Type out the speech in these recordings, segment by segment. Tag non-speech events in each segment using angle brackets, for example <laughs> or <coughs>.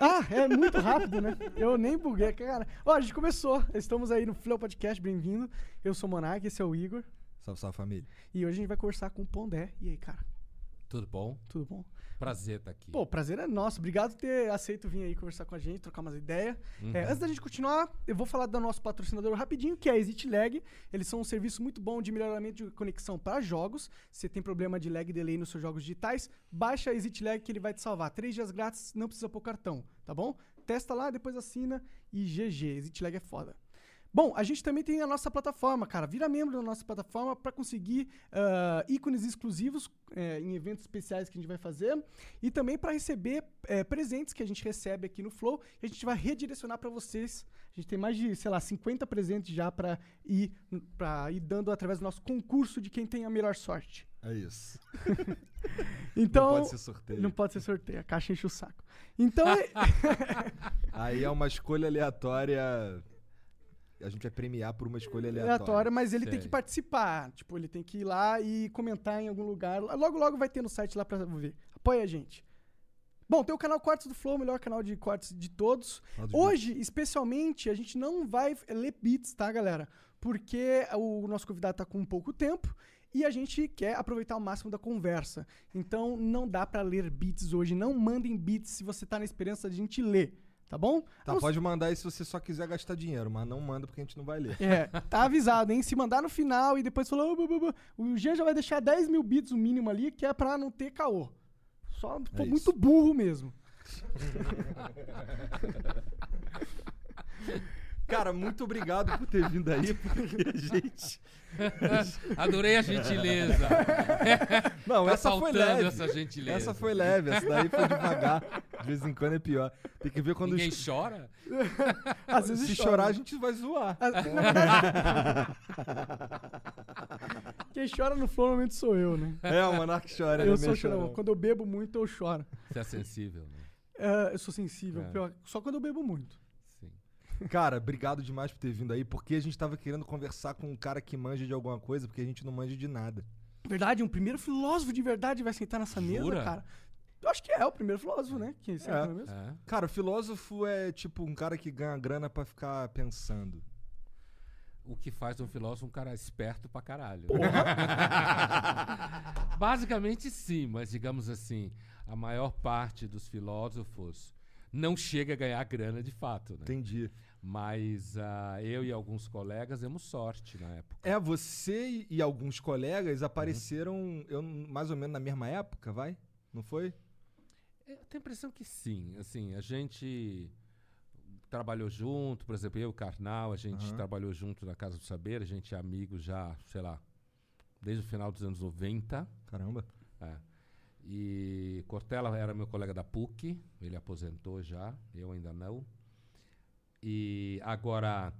Ah, é muito rápido, né? Eu nem buguei, cara. Ó, a gente começou. Estamos aí no Flow Podcast, bem-vindo. Eu sou o Monark, esse é o Igor. Salve, salve família. E hoje a gente vai conversar com o Pondé. E aí, cara? Tudo bom? Tudo bom? Prazer estar aqui. Pô, prazer é nosso. Obrigado por ter aceito vir aí conversar com a gente, trocar umas ideias. É, antes da gente continuar, eu vou falar do nosso patrocinador rapidinho, que é a ExitLag. Eles são um serviço muito bom de melhoramento de conexão para jogos. Se você tem problema de lag e delay nos seus jogos digitais, baixa a ExitLag que ele vai te salvar. Três dias grátis, não precisa pôr cartão, tá bom? Testa lá, depois assina e GG. ExitLag é foda. Bom, a gente também tem a nossa plataforma, cara. Vira membro da nossa plataforma para conseguir ah, ícones exclusivos eh, em eventos especiais que a gente vai fazer e também para receber eh, presentes que a gente recebe aqui no Flow e a gente vai redirecionar para vocês. A gente tem mais de, sei lá, 50 presentes já para ir, pra ir dando através do nosso concurso de quem tem a melhor sorte. É isso. <laughs> Então, não pode ser sorteio. Não pode ser sorteio, a caixa enche o saco. Então, <laughs> é- Aí é uma escolha aleatória. A gente vai premiar por uma escolha aleatória. aleatória, mas ele tem Sei. que participar. Tipo, ele tem que ir lá e comentar em algum lugar. Logo, logo vai ter no site lá pra ver. Apoia a gente. Bom, tem o canal Cortes do Flow, o melhor canal de cortes de todos. Hoje, especialmente, a gente não vai ler beats, tá, galera? Porque o nosso convidado tá com pouco tempo e a gente quer aproveitar o máximo da conversa. Então, não dá pra ler beats hoje. Não mandem beats se você tá na esperança de a gente ler, tá bom? Tá, pode mandar aí se você só quiser gastar dinheiro, mas não manda porque a gente não vai ler. é, tá avisado, hein? Se mandar no final e depois falar, "Oh, bu, bu, bu", o Jean já vai deixar 10 mil bits o mínimo ali, que é pra não ter caô. Só tô É muito isso. burro mesmo. <laughs> Cara, muito obrigado por ter vindo aí, porque a gente. <laughs> Adorei a gentileza. Não, Tá essa foi leve. essa gentileza. Essa foi leve, essa daí foi devagar. De vez em quando é pior. Tem que ver quando. Ninguém os- chora? <laughs> Às vezes Se chora. chorar, a gente vai zoar. <laughs> Na verdade, Quem chora no flow normalmente sou eu, né? É, o Monark chora, eu sou chorão. Quando eu bebo muito, eu choro. Você é sensível, né? É, eu sou sensível, É. pior, só quando eu bebo muito. Sim. Cara, obrigado demais por ter vindo aí, porque a gente tava querendo conversar com um cara que manja de alguma coisa, porque a gente não manja de nada. Verdade, um primeiro filósofo de verdade vai sentar nessa mesa, Jura? cara. Eu acho que é o primeiro filósofo, né? Que senta É. mesa. É. Cara, filósofo é tipo um cara que ganha grana pra ficar pensando. O que faz um filósofo um cara esperto pra caralho. <laughs> Basicamente sim, mas digamos assim, a maior parte dos filósofos não chega a ganhar grana de fato, né? Entendi. Mas ah, eu e alguns colegas demos sorte na época. É, você e- e alguns colegas apareceram eu, mais ou menos na mesma época, vai? Não foi? Eu tenho a impressão que sim. Assim, a gente trabalhou junto, por exemplo, eu e o Karnal, a gente Aham. trabalhou junto na Casa do Saber, a gente é amigo já, sei lá, desde o final dos anos 90. Caramba. É. E Cortella era meu colega da PUC, ele aposentou já, eu ainda não. E agora,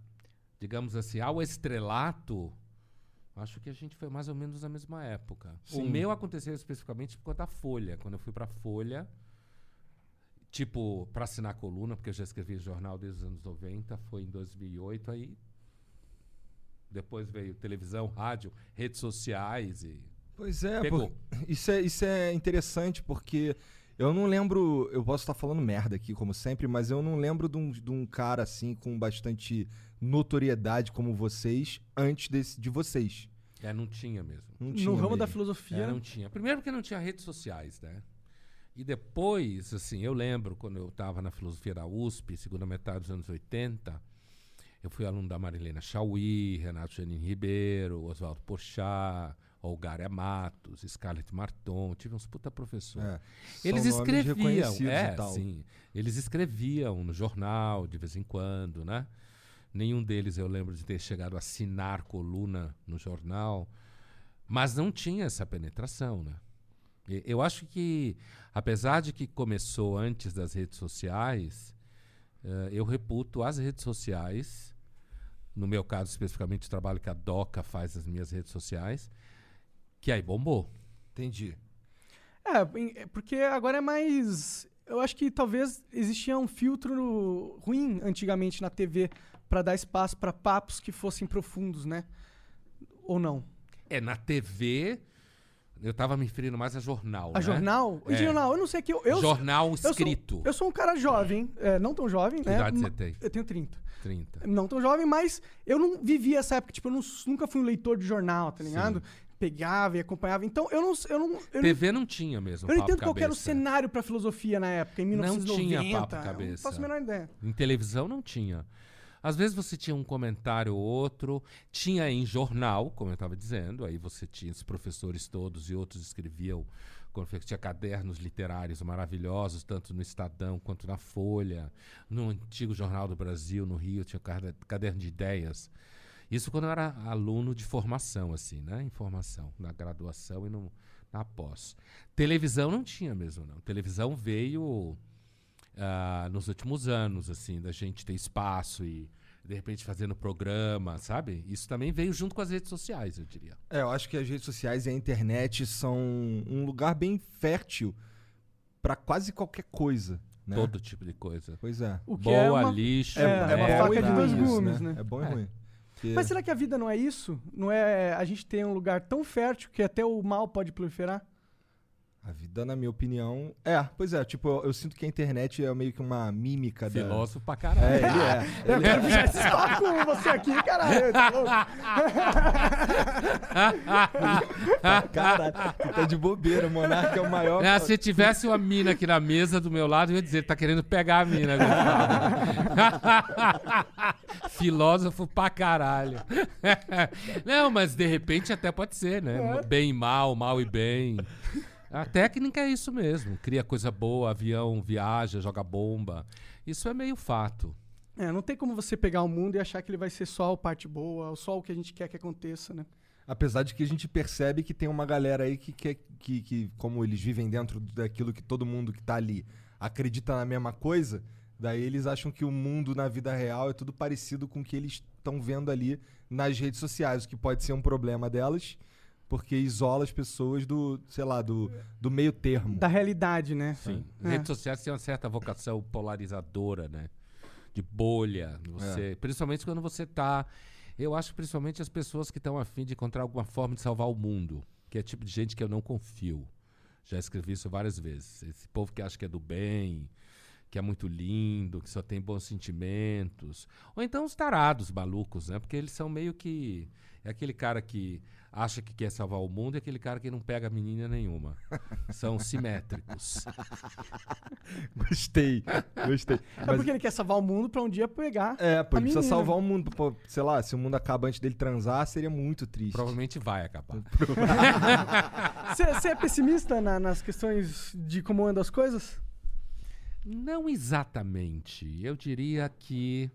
digamos assim, ao estrelato, acho que a gente foi mais ou menos na mesma época. Sim. O meu aconteceu especificamente por conta da Folha. Quando eu fui pra Folha, tipo, pra assinar a coluna, porque eu já escrevi jornal desde os anos 90, foi em 2008, aí depois veio televisão, rádio, redes sociais e Pois é, Pegou. isso é, isso é interessante porque eu não lembro, eu posso estar falando merda aqui como sempre, mas eu não lembro de um, de um cara assim com bastante notoriedade como vocês antes desse, de vocês. É, não tinha mesmo. Não tinha no ramo da mesmo. filosofia. É, não tinha. Primeiro porque não tinha redes sociais, né? E depois, assim, eu lembro quando eu estava na filosofia da USP, segunda metade dos anos 80, eu fui aluno da Marilena Chauí, Renato Janine Ribeiro, Oswaldo Porchat, Olgária Matos, Scarlett Marton, tive uns puta professores. É, Eles escreviam, é, sim. Eles escreviam no jornal de vez em quando, né? Nenhum deles eu lembro de ter chegado a assinar coluna no jornal, mas não tinha essa penetração, né? Eu acho que, apesar de que começou antes das redes sociais, eh, eu reputo as redes sociais, no meu caso especificamente o trabalho que a Doca faz nas minhas redes sociais, que aí bombou. Entendi. É, é porque agora é mais. Eu acho que talvez existia um filtro ruim antigamente na TV pra dar espaço pra papos que fossem profundos, né? Ou não? É, na TV, eu tava me referindo mais a jornal, A né? jornal? É. jornal, eu não sei que eu. eu jornal eu sou- escrito. Eu sou um cara jovem, é, não tão jovem, Que né? idade você tem? Eu tenho 30. 30. Não tão jovem, mas eu não vivi essa época. Tipo, eu não- nunca fui um leitor de jornal, tá ligado? Pegava e acompanhava. Então, eu não. Eu não, eu não, TV não tinha mesmo eu não entendo qual era o cenário pra filosofia na época, em Não 1990. tinha papo eu cabeça. Não faço a menor ideia. Em televisão não tinha. Às vezes você tinha um comentário ou outro, tinha em jornal, como eu estava dizendo, aí você tinha os professores todos e outros escreviam, tinha cadernos literários maravilhosos, tanto no Estadão quanto na Folha, no antigo Jornal do Brasil, no Rio, tinha cade- caderno de ideias. Isso quando eu era aluno de formação, assim, né? Em formação, na graduação e no, na pós. Televisão não tinha mesmo, não. Televisão veio ah, nos últimos anos, assim, da gente ter espaço e de repente fazendo programa, sabe? Isso também veio junto com as redes sociais, eu diria. É, eu acho que as redes sociais e a internet são um lugar bem fértil pra quase qualquer coisa, né? Todo tipo de coisa. Pois é. O que Boa, é uma... lixo, é- é uma merda. faca de dois isso, gumes, né? É bom e É. ruim. Porque- Mas será que a vida não é isso? Não é a gente tem um lugar tão fértil que até o mal pode proliferar? A vida, na minha opinião. É, pois é, tipo, eu, eu sinto que a internet é meio que uma mímica da. Filósofo pra caralho. É, ele é. <laughs> Eu Ele é. quero puxar esse papo com você aqui, caralho. tá? <laughs> Caralho, tu tá de bobeira, o Monarca é o maior. É, se tivesse uma mina aqui na mesa do meu lado, eu ia dizer, ele tá querendo pegar a mina. <laughs> Filósofo pra caralho. Não, mas de repente até pode ser, né? Bem e mal, mal e bem. A técnica é isso mesmo. Cria coisa boa, avião viaja, joga bomba. Isso é meio fato. É, não tem como você pegar o mundo e achar que ele vai ser só a parte boa, só o que a gente quer que aconteça, né? Apesar de que a gente percebe que tem uma galera aí que quer que, que, como eles vivem dentro daquilo que todo mundo que tá ali acredita na mesma coisa, daí eles acham que o mundo na vida real é tudo parecido com o que eles estão vendo ali nas redes sociais, o que pode ser um problema delas, porque isola as pessoas do, sei lá, do, do meio termo. Da realidade, né? Sim. É. Redes sociais têm uma certa vocação polarizadora, né? De bolha. Você, Principalmente quando você tá. Eu acho que principalmente as pessoas que estão afim de encontrar alguma forma de salvar o mundo. Que é tipo de gente que eu não confio. Já escrevi isso várias vezes. Esse povo que acha que é do bem, que é muito lindo, que só tem bons sentimentos. Ou então os tarados malucos, né? Porque eles são meio que. É aquele cara que acha que quer salvar o mundo e aquele cara que não pega menina nenhuma. São simétricos. <laughs> Gostei, gostei. É Mas- porque ele quer salvar o mundo pra um dia pegar. É, pô, a ele precisa salvar o mundo. Pô, sei lá, se o mundo acaba antes dele transar, seria muito triste. Provavelmente vai acabar. <laughs> Você é pessimista na- nas questões de como andam as coisas? Não exatamente. Eu diria que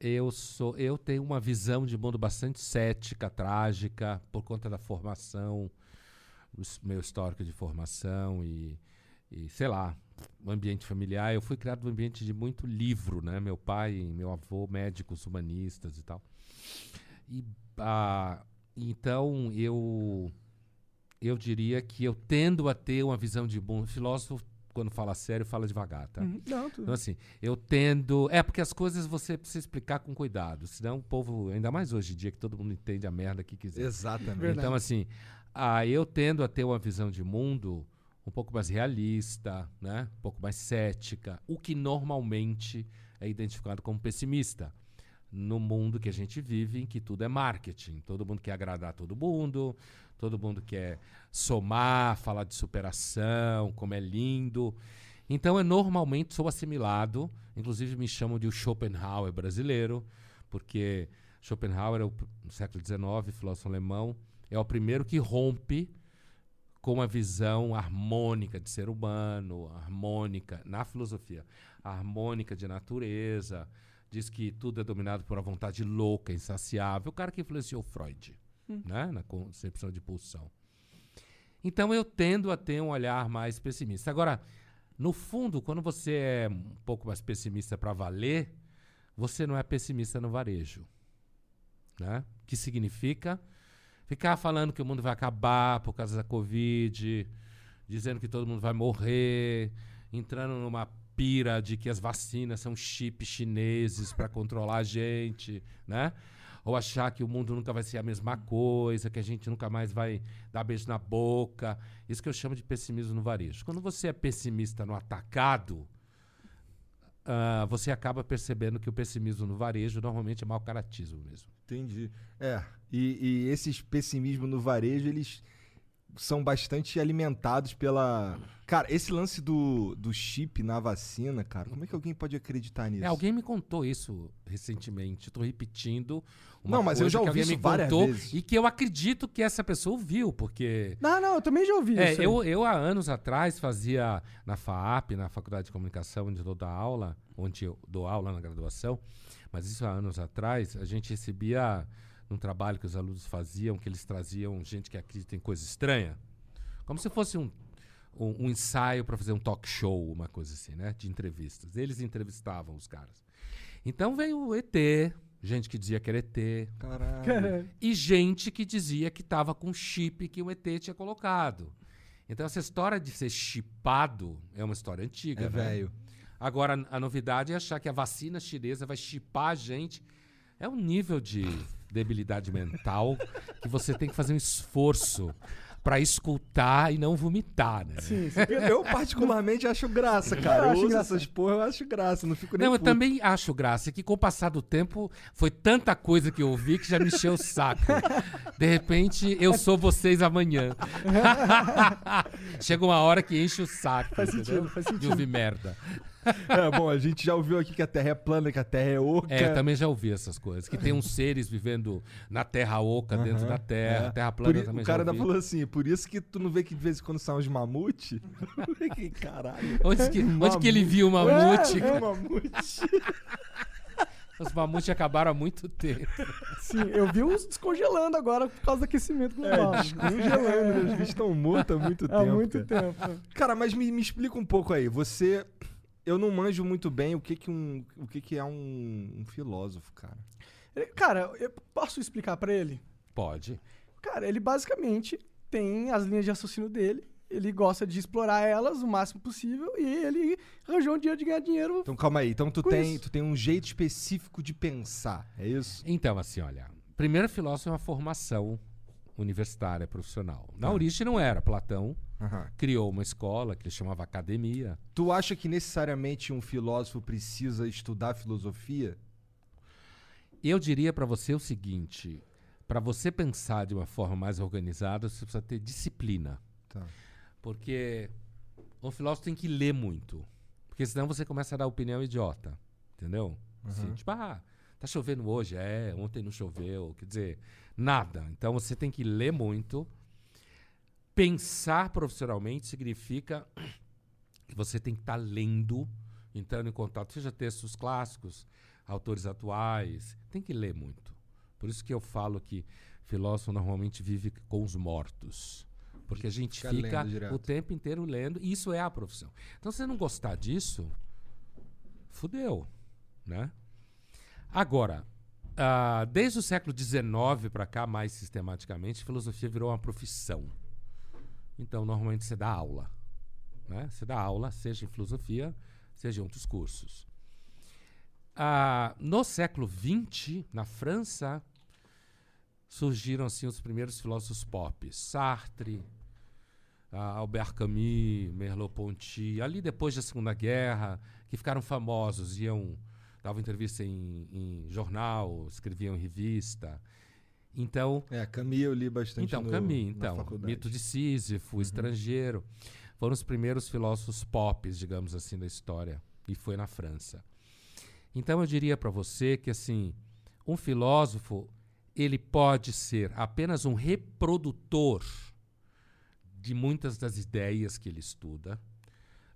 eu sou, eu tenho uma visão de mundo bastante cética, trágica, por conta da formação, meu histórico de formação e, e sei lá, o ambiente familiar. Eu fui criado num ambiente de muito livro, né? Meu pai e meu avô, médicos, humanistas e tal. E ah, então eu eu diria que eu tendo a ter uma visão de mundo. Filósofo quando fala sério, fala devagar, tá? Uhum. Não, tudo. Então, assim, eu tendo. É, porque as coisas você precisa explicar com cuidado. Senão o povo, ainda mais hoje em dia, que todo mundo entende a merda que quiser. Exatamente. Verdade. Então, assim, ah, eu tendo a ter uma visão de mundo um pouco mais realista, né? um pouco mais cética, o que normalmente é identificado como pessimista. No mundo que a gente vive, em que tudo é marketing. Todo mundo quer agradar todo mundo, todo mundo quer somar, falar de superação, como é lindo. Então, eu normalmente sou assimilado, inclusive me chamam de o Schopenhauer brasileiro, porque Schopenhauer, é no século XIX, filósofo alemão, é o primeiro que rompe com uma visão harmônica de ser humano, harmônica na filosofia, harmônica de natureza, diz que tudo é dominado por uma vontade louca, insaciável, o cara que influenciou Freud, né, na concepção de pulsão. Então eu tendo a ter um olhar mais pessimista. Agora, No fundo, quando você é um pouco mais pessimista para valer, você não é pessimista no varejo. Né? Que significa ficar falando que o mundo vai acabar por causa da Covid, dizendo que todo mundo vai morrer, entrando numa pira de que as vacinas são chips chineses para controlar a gente, né? Ou achar que o mundo nunca vai ser a mesma coisa, que a gente nunca mais vai dar beijo na boca. Isso que eu chamo de pessimismo no varejo. Quando você é pessimista no atacado, uh, você acaba percebendo que o pessimismo no varejo normalmente é mau caratismo mesmo. Entendi. É, e, e esses pessimismos no varejo, eles são bastante alimentados pela. Cara, esse lance do, do chip na vacina, cara, como é que alguém pode acreditar nisso? É, alguém me contou isso recentemente. Estou repetindo. não, mas eu já ouvi isso várias vezes. E que eu acredito que essa pessoa ouviu, porque. Não, não, eu também já ouvi é, isso. Eu, eu, há anos atrás, fazia na FAAP, na Faculdade de Comunicação, onde eu dou aula, onde eu dou aula na graduação, mas isso há anos atrás, a gente recebia num trabalho que os alunos faziam, que eles traziam gente que acredita em coisa estranha, como se fosse um, um, um ensaio para fazer um talk show, uma coisa assim, né? De entrevistas. Eles entrevistavam os caras. Então veio o ET, gente que dizia que era ET. Caralho. E gente que dizia que estava com chip que o ET tinha colocado. Então essa história de ser chipado é uma história antiga, é né? velho. Agora a novidade é achar que a vacina chinesa vai chipar a gente. É um nível de debilidade mental que você tem que fazer um esforço para escutar e não vomitar, né? Sim, sim. Eu, particularmente, acho graça, cara. Eu, acho engraçado. essas porra, eu acho graça. Não fico nem Não, eu puto. também acho graça que com o passar do tempo foi tanta coisa que eu ouvi que já me encheu o saco. De repente, eu sou vocês amanhã. <laughs> Chega uma hora que enche o saco. Faz entendeu? sentido, faz De sentido. ouvir merda. <laughs> É, bom, a gente já ouviu aqui que a Terra é plana, que a Terra é oca. É, eu também já ouvi essas coisas. Que tem uns seres vivendo na terra oca, dentro da terra, é. terra Por plana i- também o cara já ainda ouvi. falou assim, por isso que tu não vê que de vez em quando saem uns mamute? <laughs> que caralho. Onde que, onde que ele viu o mamute? É, mamute. <laughs> Os mamutes acabaram há muito tempo. Sim, eu vi uns descongelando agora por causa do aquecimento global. É, descongelando, né? Os bichos estão mortos há muito Há tempo. muito cara. tempo. Cara, mas me, me explica um pouco aí. Você. Eu não manjo muito bem o que, que, um, o que, que é um, um filósofo, cara. Ele- Cara, eu posso explicar pra ele? Pode. Cara, ele basicamente tem as linhas de raciocínio dele. Ele gosta de explorar elas o máximo possível e ele arranjou um dia de ganhar dinheiro. Então calma aí. Então tu tem, isso. tu tem um jeito específico de pensar, é isso? Então, assim, olha. Primeiro filósofo é uma formação universitária, profissional. Na Tá. origem não era. Platão Aham. criou uma escola que ele chamava academia. Tu acha que necessariamente um filósofo precisa estudar filosofia? Eu diria para você o seguinte: para você pensar de uma forma mais organizada, você precisa ter disciplina. Tá. Porque o filósofo tem que ler muito. Porque senão você começa a dar opinião idiota. Entendeu? Assim, tipo, ah, tá chovendo hoje? É, ontem não choveu. Quer dizer, nada. Então você tem que ler muito. Pensar profissionalmente significa que você tem que estar lendo, entrando em contato, seja textos clássicos, autores atuais. Tem que ler muito. Por isso que eu falo que filósofo normalmente vive com os mortos. Porque a gente Fica fica o tempo inteiro lendo, e isso é a profissão. Então, se você não gostar disso, fudeu, né? Agora, ah, desde o século XIX para cá, mais sistematicamente, filosofia virou uma profissão. Então, normalmente você dá aula, né? Você dá aula, seja em filosofia, seja em outros cursos. Ah, no século XX, na França, surgiram assim os primeiros filósofos pop, Sartre, ah, Albert Camus, Merleau-Ponty, ali depois da Segunda Guerra, que ficaram famosos, iam davam entrevista em, em jornal, escreviam em revista. Então, É, Camus eu li bastante então, no, Camus, então. Mito de Sísifo, Estrangeiro, foram os primeiros filósofos pop, digamos assim, da história, e foi na França. Então eu diria para você que assim, um filósofo, ele pode ser apenas um reprodutor de muitas das ideias que ele estuda.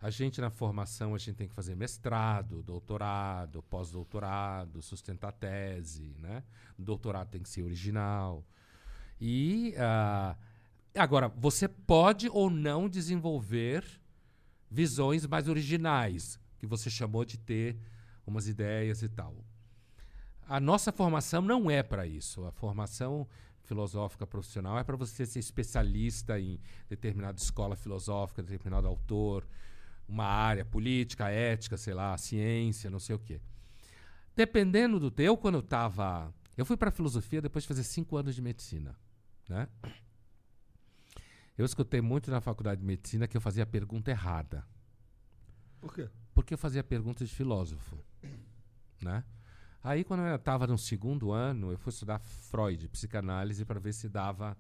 A gente na formação, a gente tem que fazer mestrado, doutorado, pós-doutorado, sustentar tese, né? O doutorado tem que ser original. E ah, agora, você pode ou não desenvolver visões mais originais, que você chamou de ter umas ideias e tal. A nossa formação não é para isso. A formação filosófica profissional é para você ser especialista em determinada escola filosófica, determinado autor, uma área política, ética, sei lá, ciência, não sei o quê. Dependendo do teu, quando eu estava, eu fui para filosofia depois de fazer cinco anos de medicina, né? Eu escutei muito na faculdade de medicina que eu fazia a pergunta errada. Por quê? Porque eu fazia perguntas de filósofo, né? Aí, quando eu estava no segundo ano, eu fui estudar Freud, psicanálise, para ver se dava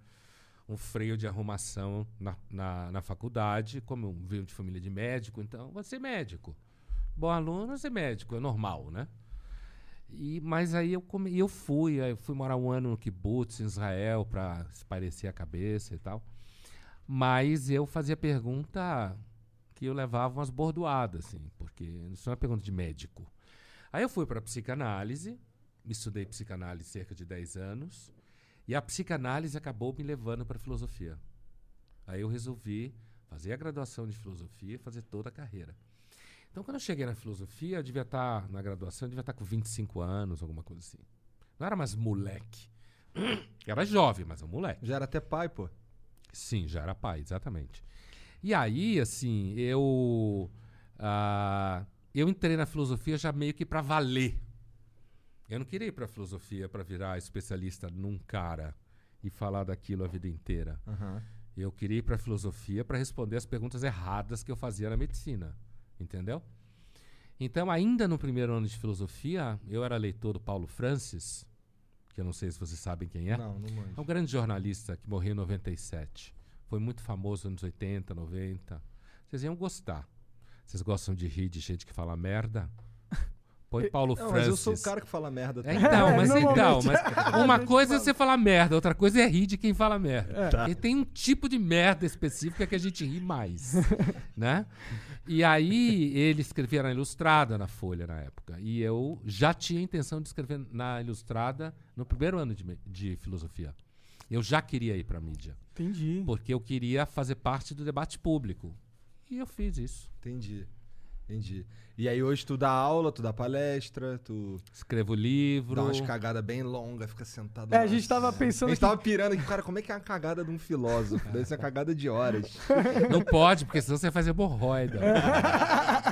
um freio de arrumação na, na, na faculdade. Como eu venho de família de médico, então, vou ser médico. Bom aluno, vou ser médico, é normal, né? E, mas aí eu, come, eu fui, eu fui morar um ano no kibbutz, em Israel, para parecer a cabeça e tal. Mas eu fazia pergunta que eu levava umas bordoadas, assim, porque isso é pergunta de médico. Aí eu fui para psicanálise, estudei psicanálise cerca de 10 anos, e a psicanálise acabou me levando para filosofia. Aí eu resolvi fazer a graduação de filosofia e fazer toda a carreira. Então, quando eu cheguei na filosofia, eu devia estar, na graduação, eu devia estar com 25 anos, alguma coisa assim. Não era mais moleque. <clears throat> Era jovem, mas é um moleque. Já era até pai, pô. Sim, já era pai, exatamente. E aí, assim, eu. Uh, eu entrei na filosofia já meio que para valer. Eu não queria ir para filosofia para virar especialista num cara e falar daquilo a vida inteira. Uhum. Eu queria ir para filosofia para responder as perguntas erradas que eu fazia na medicina, entendeu? Então, ainda no primeiro ano de filosofia, eu era leitor do Paulo Francis, que eu não sei se vocês sabem quem é. Não, não manjo. É um grande jornalista que morreu em 97. Foi muito famoso nos anos 80, 90. Vocês iam gostar. Vocês gostam de rir de gente que fala merda? Põe Paulo Não, Francis. mas eu sou o cara que fala merda. É, também. então, É, <laughs> mas então, normalmente. mas <laughs> A uma gente coisa é fala. você falar merda, outra coisa é rir de quem fala merda. É. Tá. E tem um tipo de merda específica que a gente ri mais, <laughs> né? E aí ele escrevia na Ilustrada na Folha na época, e eu já tinha intenção de escrever na Ilustrada no primeiro ano de, de filosofia. Eu já queria ir para mídia, Entendi. porque eu queria fazer parte do debate público. E eu fiz isso. Entendi. Entendi. E aí hoje tu dá aula, tu dá palestra, tu Escrevo livro. dá umas cagadas bem longas, fica sentado. É, a gente tava pensando A gente que- tava pirando aqui, cara, como é que é a cagada de um filósofo? Deve ser uma cagada de horas. <laughs> Não pode, porque senão você faz hemorroida.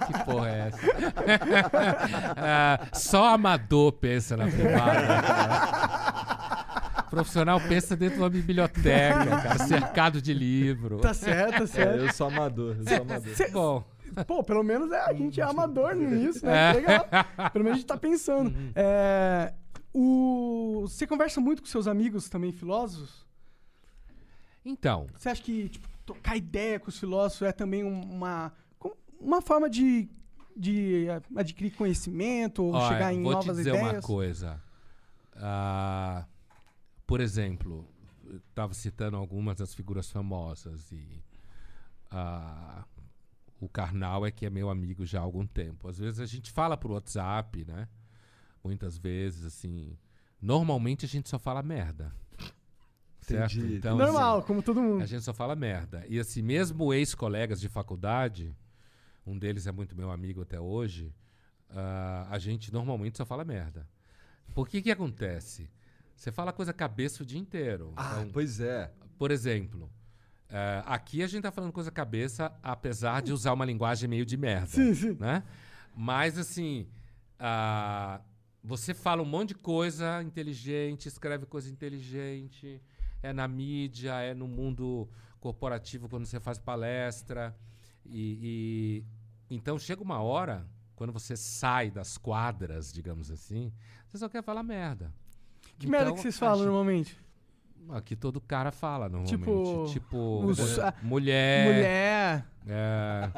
que porra é essa? <laughs> Ah, só amador pensa na privada. cara. Profissional pensa dentro de uma biblioteca, cara, cercado de livro. Tá certo, tá É, certo. eu sou amador, eu sou amador. Cê- Bom, Pô, pelo menos é, a gente é <laughs> amador <laughs> nisso, né? É. Que Legal. Pelo menos a gente tá pensando. É, o... Você conversa muito com seus amigos também filósofos? então, Você acha que tipo, trocar ideia com os filósofos é também um- uma, uma forma de, de adquirir conhecimento ou olha, chegar em vou te novas dizer ideias? uma coisa. Ah, por exemplo, eu estava citando algumas das figuras famosas e ah, o Karnal é que é meu amigo já há algum tempo. Às vezes a gente fala por WhatsApp, né? Muitas vezes, assim. Normalmente a gente só fala merda. Certo? Entendi. Então, Normal, assim, como todo mundo. a gente só fala merda. E assim, mesmo ex-colegas de faculdade, um deles é muito meu amigo até hoje, ah, a gente normalmente só fala merda. Por que que acontece? Você fala coisa cabeça o dia inteiro. Ah, Então, pois é. por exemplo, eh, aqui a gente tá falando coisa cabeça, apesar de usar uma linguagem meio de merda. Sim, sim. Né? Mas assim, ah, você fala um monte de coisa inteligente, escreve coisa inteligente, é na mídia, é no mundo corporativo quando você faz palestra. E, e- então chega uma hora, quando você sai das quadras, digamos assim, você só quer falar merda. Que merda Então, que vocês falam normalmente? Aqui todo cara fala normalmente. Tipo, Tipo, os- a- mulher. Mulher. é,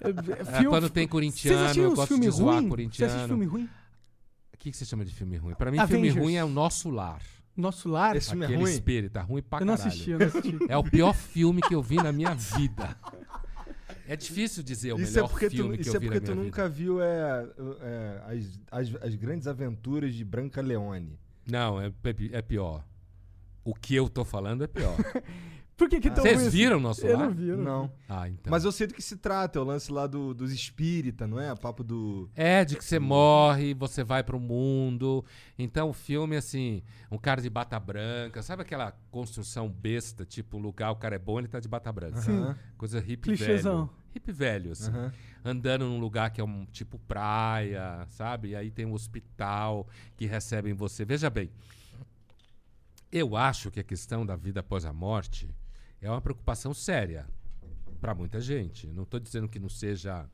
É, é, filme- quando tem corintiano, eu os gosto de zoar ruim? Você assiste corintiano. filme ruim? O que, que você chama de filme ruim? Pra mim, filme Avengers. ruim é o nosso lar. Nosso Lar? Esse filme é Aquele ruim? espírito, tá ruim pra Eu não caralho. assisti, eu não assisti. É o pior filme que eu vi na minha vida. É difícil dizer o Isso é melhor porque tu, filme que isso eu é vi porque na tu minha nunca viu é, é, as, as, as grandes aventuras de Branca Leone. vida. Não, é, é é pior. O que eu tô falando é pior. <laughs> Por que que tão Vocês ruim assim? viram o nosso Eu lar? não vi, eu não, Não. Ah, então. Mas eu sei do que se trata, é o lance lá do, dos espírita, não é? Papo do. É, de que você morre, você vai pro mundo. Então o filme, assim, um cara de bata branca, sabe aquela construção besta, tipo, um lugar, o cara é bom, ele tá de bata branca. Aham. Coisa hippie Clichêzão. velho. Hippie velho, assim. Aham. Andando num lugar que é um tipo praia, sabe? E aí tem um hospital que recebem você. Veja bem, eu acho que a questão da vida após a morte é uma preocupação séria para muita gente. Não estou dizendo que não seja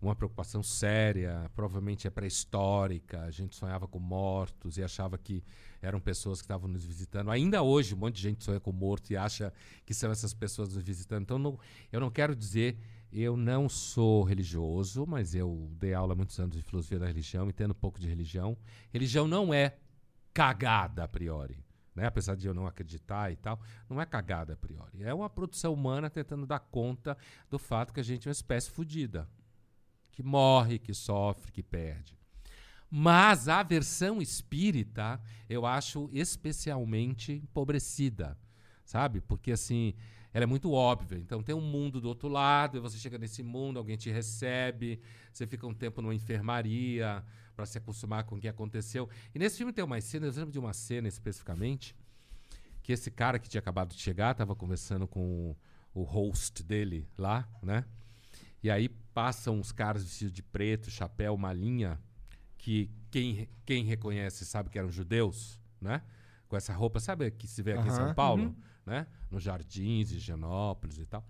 uma preocupação séria, provavelmente é pré-histórica. A gente sonhava com mortos e achava que eram pessoas que estavam nos visitando. Ainda hoje, um monte de gente sonha com morto e acha que são essas pessoas nos visitando. Então, não- eu não quero dizer, eu não sou religioso, mas eu dei aula há muitos anos de filosofia da religião, entendo um pouco de religião. Religião não é cagada a priori. Né? Apesar de eu não acreditar e tal, não é cagada a priori. É uma produção humana tentando dar conta do fato que a gente é uma espécie fodida que morre, que sofre, que perde. Mas a versão espírita eu acho especialmente empobrecida, sabe? Porque assim, ela é muito óbvia. Então tem um mundo do outro lado, e você chega nesse mundo, alguém te recebe, você fica um tempo numa enfermaria para se acostumar com o que aconteceu. E nesse filme tem umas cenas, eu lembro de uma cena especificamente, que esse cara que tinha acabado de chegar estava conversando com o, host dele lá, né? E aí passam uns caras vestidos de preto, chapéu, malinha, que quem, quem reconhece sabe que eram judeus, né? Com essa roupa, sabe que se vê aqui em São. Paulo, né? Nos jardins, de Higienópolis e tal.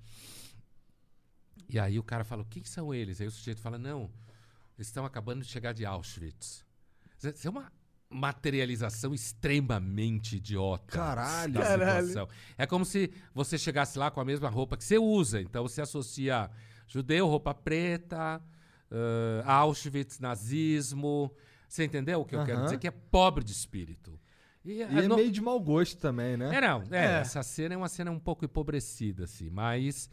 E aí o cara fala, quem são eles? Aí o sujeito fala, não, estão acabando de chegar de Auschwitz. Isso é uma materialização extremamente idiota Caralho. da Caralho. situação. É como se você chegasse lá com a mesma roupa que você usa. Então você associa judeu, roupa preta, ãh, Auschwitz, nazismo. Você entendeu o que eu quero dizer? Que é pobre de espírito. E, E ah, é não- meio de mau gosto também, né? é, não. É, É. Essa cena é uma cena um pouco empobrecida, assim. Mas.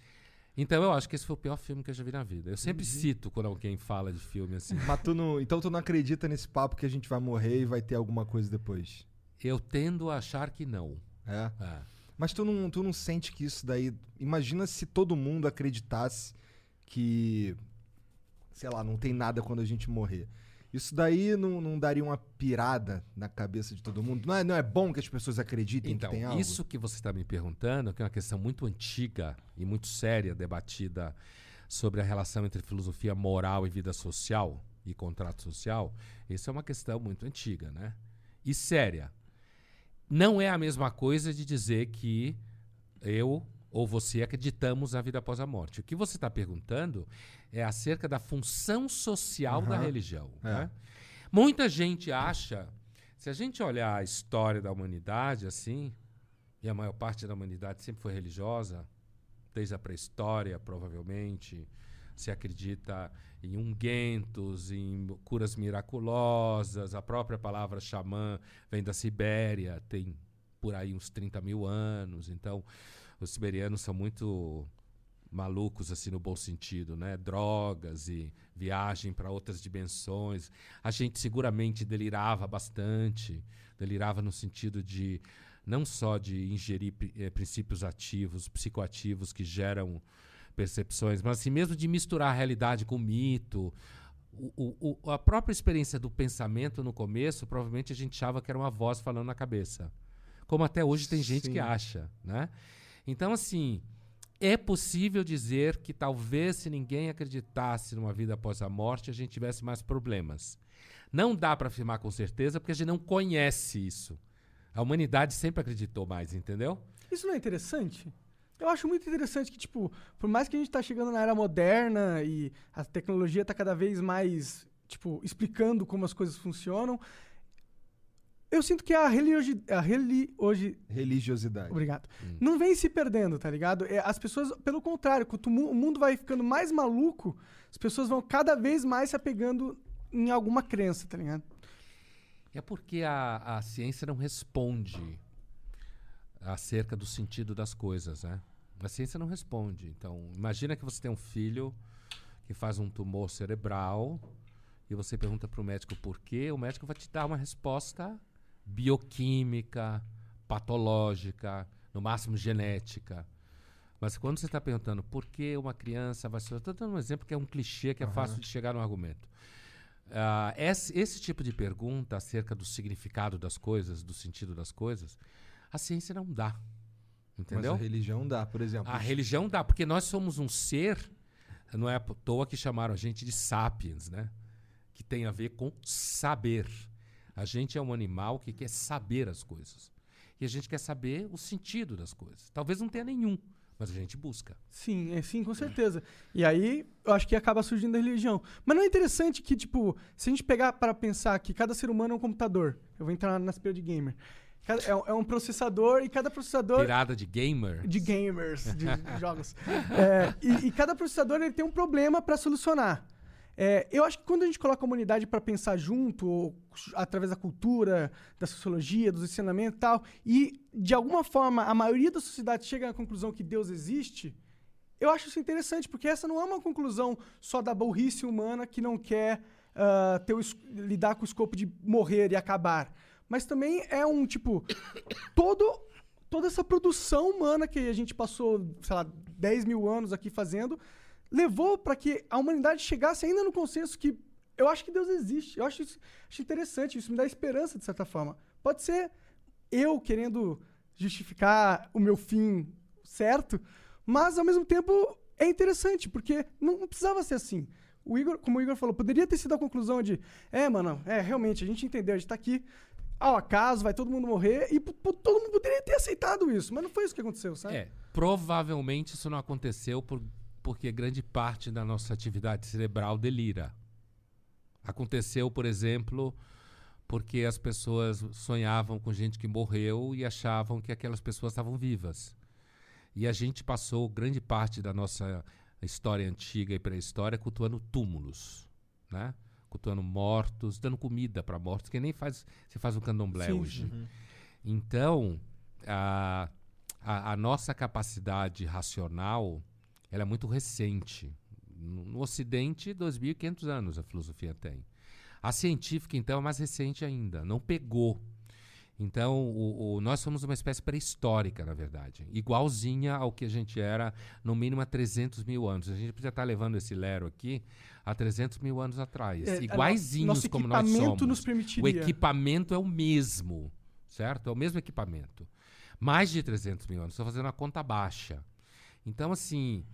Então eu acho que esse foi o pior filme que eu já vi na vida. Eu sempre Uhum. cito quando alguém fala de filme assim. <laughs> Mas tu não, então tu não acredita nesse papo que a gente vai morrer e vai ter alguma coisa depois? Eu tendo a achar que não. É. É. Mas tu não, tu não sente que isso daí. Imagina se todo mundo acreditasse que. Sei lá, não tem nada quando a gente morrer. Isso daí não, não daria uma pirada na cabeça de todo mundo? Não é, não é bom que as pessoas acreditem Então, que tem algo? isso que você está me perguntando, que é uma questão muito antiga e muito séria, debatida sobre a relação entre filosofia moral e vida social e contrato social, isso é uma questão muito antiga, né? E séria. Não é a mesma coisa de dizer que eu ou você acreditamos na vida após a morte. O que você está perguntando é acerca da função social da Aham. religião. É. né? Muita gente acha, se a gente olhar a história da humanidade assim, e a maior parte da humanidade sempre foi religiosa, desde a pré-história, provavelmente, se acredita em ungüentos, em curas miraculosas, a própria palavra xamã vem da Sibéria, tem por aí uns 30 mil anos, então os siberianos são muito malucos assim no bom sentido, né? Drogas e viagem para outras dimensões. A gente seguramente delirava bastante, delirava no sentido de não só de ingerir eh, princípios ativos, psicoativos que geram percepções, mas assim mesmo de misturar a realidade com o mito. O, o- o- a própria experiência do pensamento no começo, provavelmente a gente achava que era uma voz falando na cabeça. Como até hoje tem gente Sim. que acha, né? Então, assim, é possível dizer que talvez se ninguém acreditasse numa vida após a morte, a gente tivesse mais problemas. Não dá para afirmar com certeza, porque a gente não conhece isso. A humanidade sempre acreditou mais, entendeu? Isso não é interessante? Eu acho muito interessante que, tipo, por mais que a gente tá chegando na era moderna e a tecnologia tá cada vez mais, tipo, explicando como as coisas funcionam, eu sinto que a religiosi... A religi... Religiosidade. Obrigado. Não vem se perdendo, tá ligado? É, as pessoas, pelo contrário, quanto o mundo vai ficando mais maluco, as pessoas vão cada vez mais se apegando em alguma crença, tá ligado? É porque a, a ciência não responde acerca do sentido das coisas, né? A ciência não responde. Então, imagina que você tem um filho que faz um tumor cerebral e você pergunta para o médico por quê, o médico vai te dar uma resposta bioquímica, patológica, no máximo genética. Mas quando você está perguntando por que uma criança vai ser. Estou dando um exemplo que é um clichê que é fácil de chegar no argumento. Ah, esse, esse tipo de pergunta acerca do significado das coisas, do sentido das coisas, a ciência não dá. Entendeu? Mas a religião dá, por exemplo. A religião dá, porque nós somos um ser, não é à toa que chamaram a gente de sapiens, né? Que tem a ver com saber. A gente é um animal que quer saber as coisas. E a gente quer saber o sentido das coisas. Talvez não tenha nenhum, mas a gente busca. Sim, é, sim, com certeza. E aí, eu acho que acaba surgindo a religião. Mas não é interessante que, tipo, se a gente pegar para pensar que cada ser humano é um computador, eu vou entrar na de gamer. Cada- é, um- é um processador e cada processador. Pirada de gamer. de gamers, de jogos. <laughs> É, e, e cada processador ele tem um problema para solucionar. É, eu acho que quando a gente coloca a humanidade para pensar junto, através da cultura, da sociologia, dos ensinamentos e tal, e de alguma forma a maioria da sociedade chega à conclusão que Deus existe, eu acho isso interessante, porque essa não é uma conclusão só da burrice humana que não quer ah, ter o lidar com o escopo de morrer e acabar. Mas também é um tipo. Todo, toda essa produção humana que a gente passou, sei lá, 10 mil anos aqui fazendo, levou para que a humanidade chegasse ainda no consenso que eu acho que Deus existe. Eu acho isso acho interessante, isso me dá esperança, de certa forma. Pode ser eu querendo justificar o meu fim certo, mas ao mesmo tempo é interessante, porque não, não precisava ser assim. O Igor, como o Igor falou, poderia ter sido a conclusão de, é, mano, é, realmente, a gente entendeu, a gente tá aqui ao acaso, vai todo mundo morrer, e todo mundo poderia ter aceitado isso, mas não foi isso que aconteceu, sabe? É, provavelmente isso não aconteceu por, porque grande parte da nossa atividade cerebral delira. Aconteceu, por exemplo, porque as pessoas sonhavam com gente que morreu e achavam que aquelas pessoas estavam vivas. E a gente passou grande parte da nossa história antiga e pré-história cultuando túmulos, né? Cultuando mortos, dando comida para mortos, que nem faz, se faz o candomblé Sim, hoje. Então, a, a, a nossa capacidade racional ela é muito recente. No, no Ocidente, 2.500 anos a filosofia tem. A científica, então, é mais recente ainda. Não pegou. Então, o, o- nós somos uma espécie pré-histórica, na verdade. Igualzinha ao que a gente era, no mínimo, há 300 mil anos. A gente podia estar levando esse lero aqui há 300 mil anos atrás. É, Iguaizinhos como nós equipamento somos. nos O permitiria. equipamento é o mesmo, certo? É o mesmo equipamento. Mais de 300 mil anos. Estou fazendo a conta baixa. Então, assim,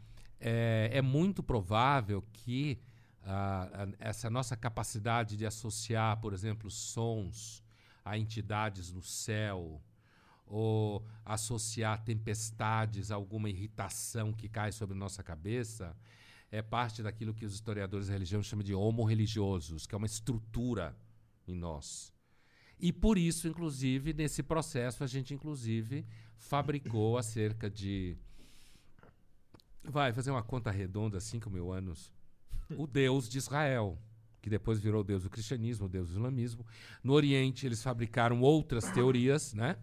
é, é muito provável que ah, essa nossa capacidade de associar, por exemplo, sons a entidades no céu, ou associar tempestades a alguma irritação que cai sobre nossa cabeça, é parte daquilo que os historiadores da religião chamam de homo religiosos, que é uma estrutura em nós. E por isso, inclusive, nesse processo, a gente, inclusive, fabricou há cerca de. Vai fazer uma conta redonda, 5 mil anos. O Deus de Israel, que depois virou o Deus do cristianismo, o Deus do islamismo. No Oriente, eles fabricaram outras teorias, né?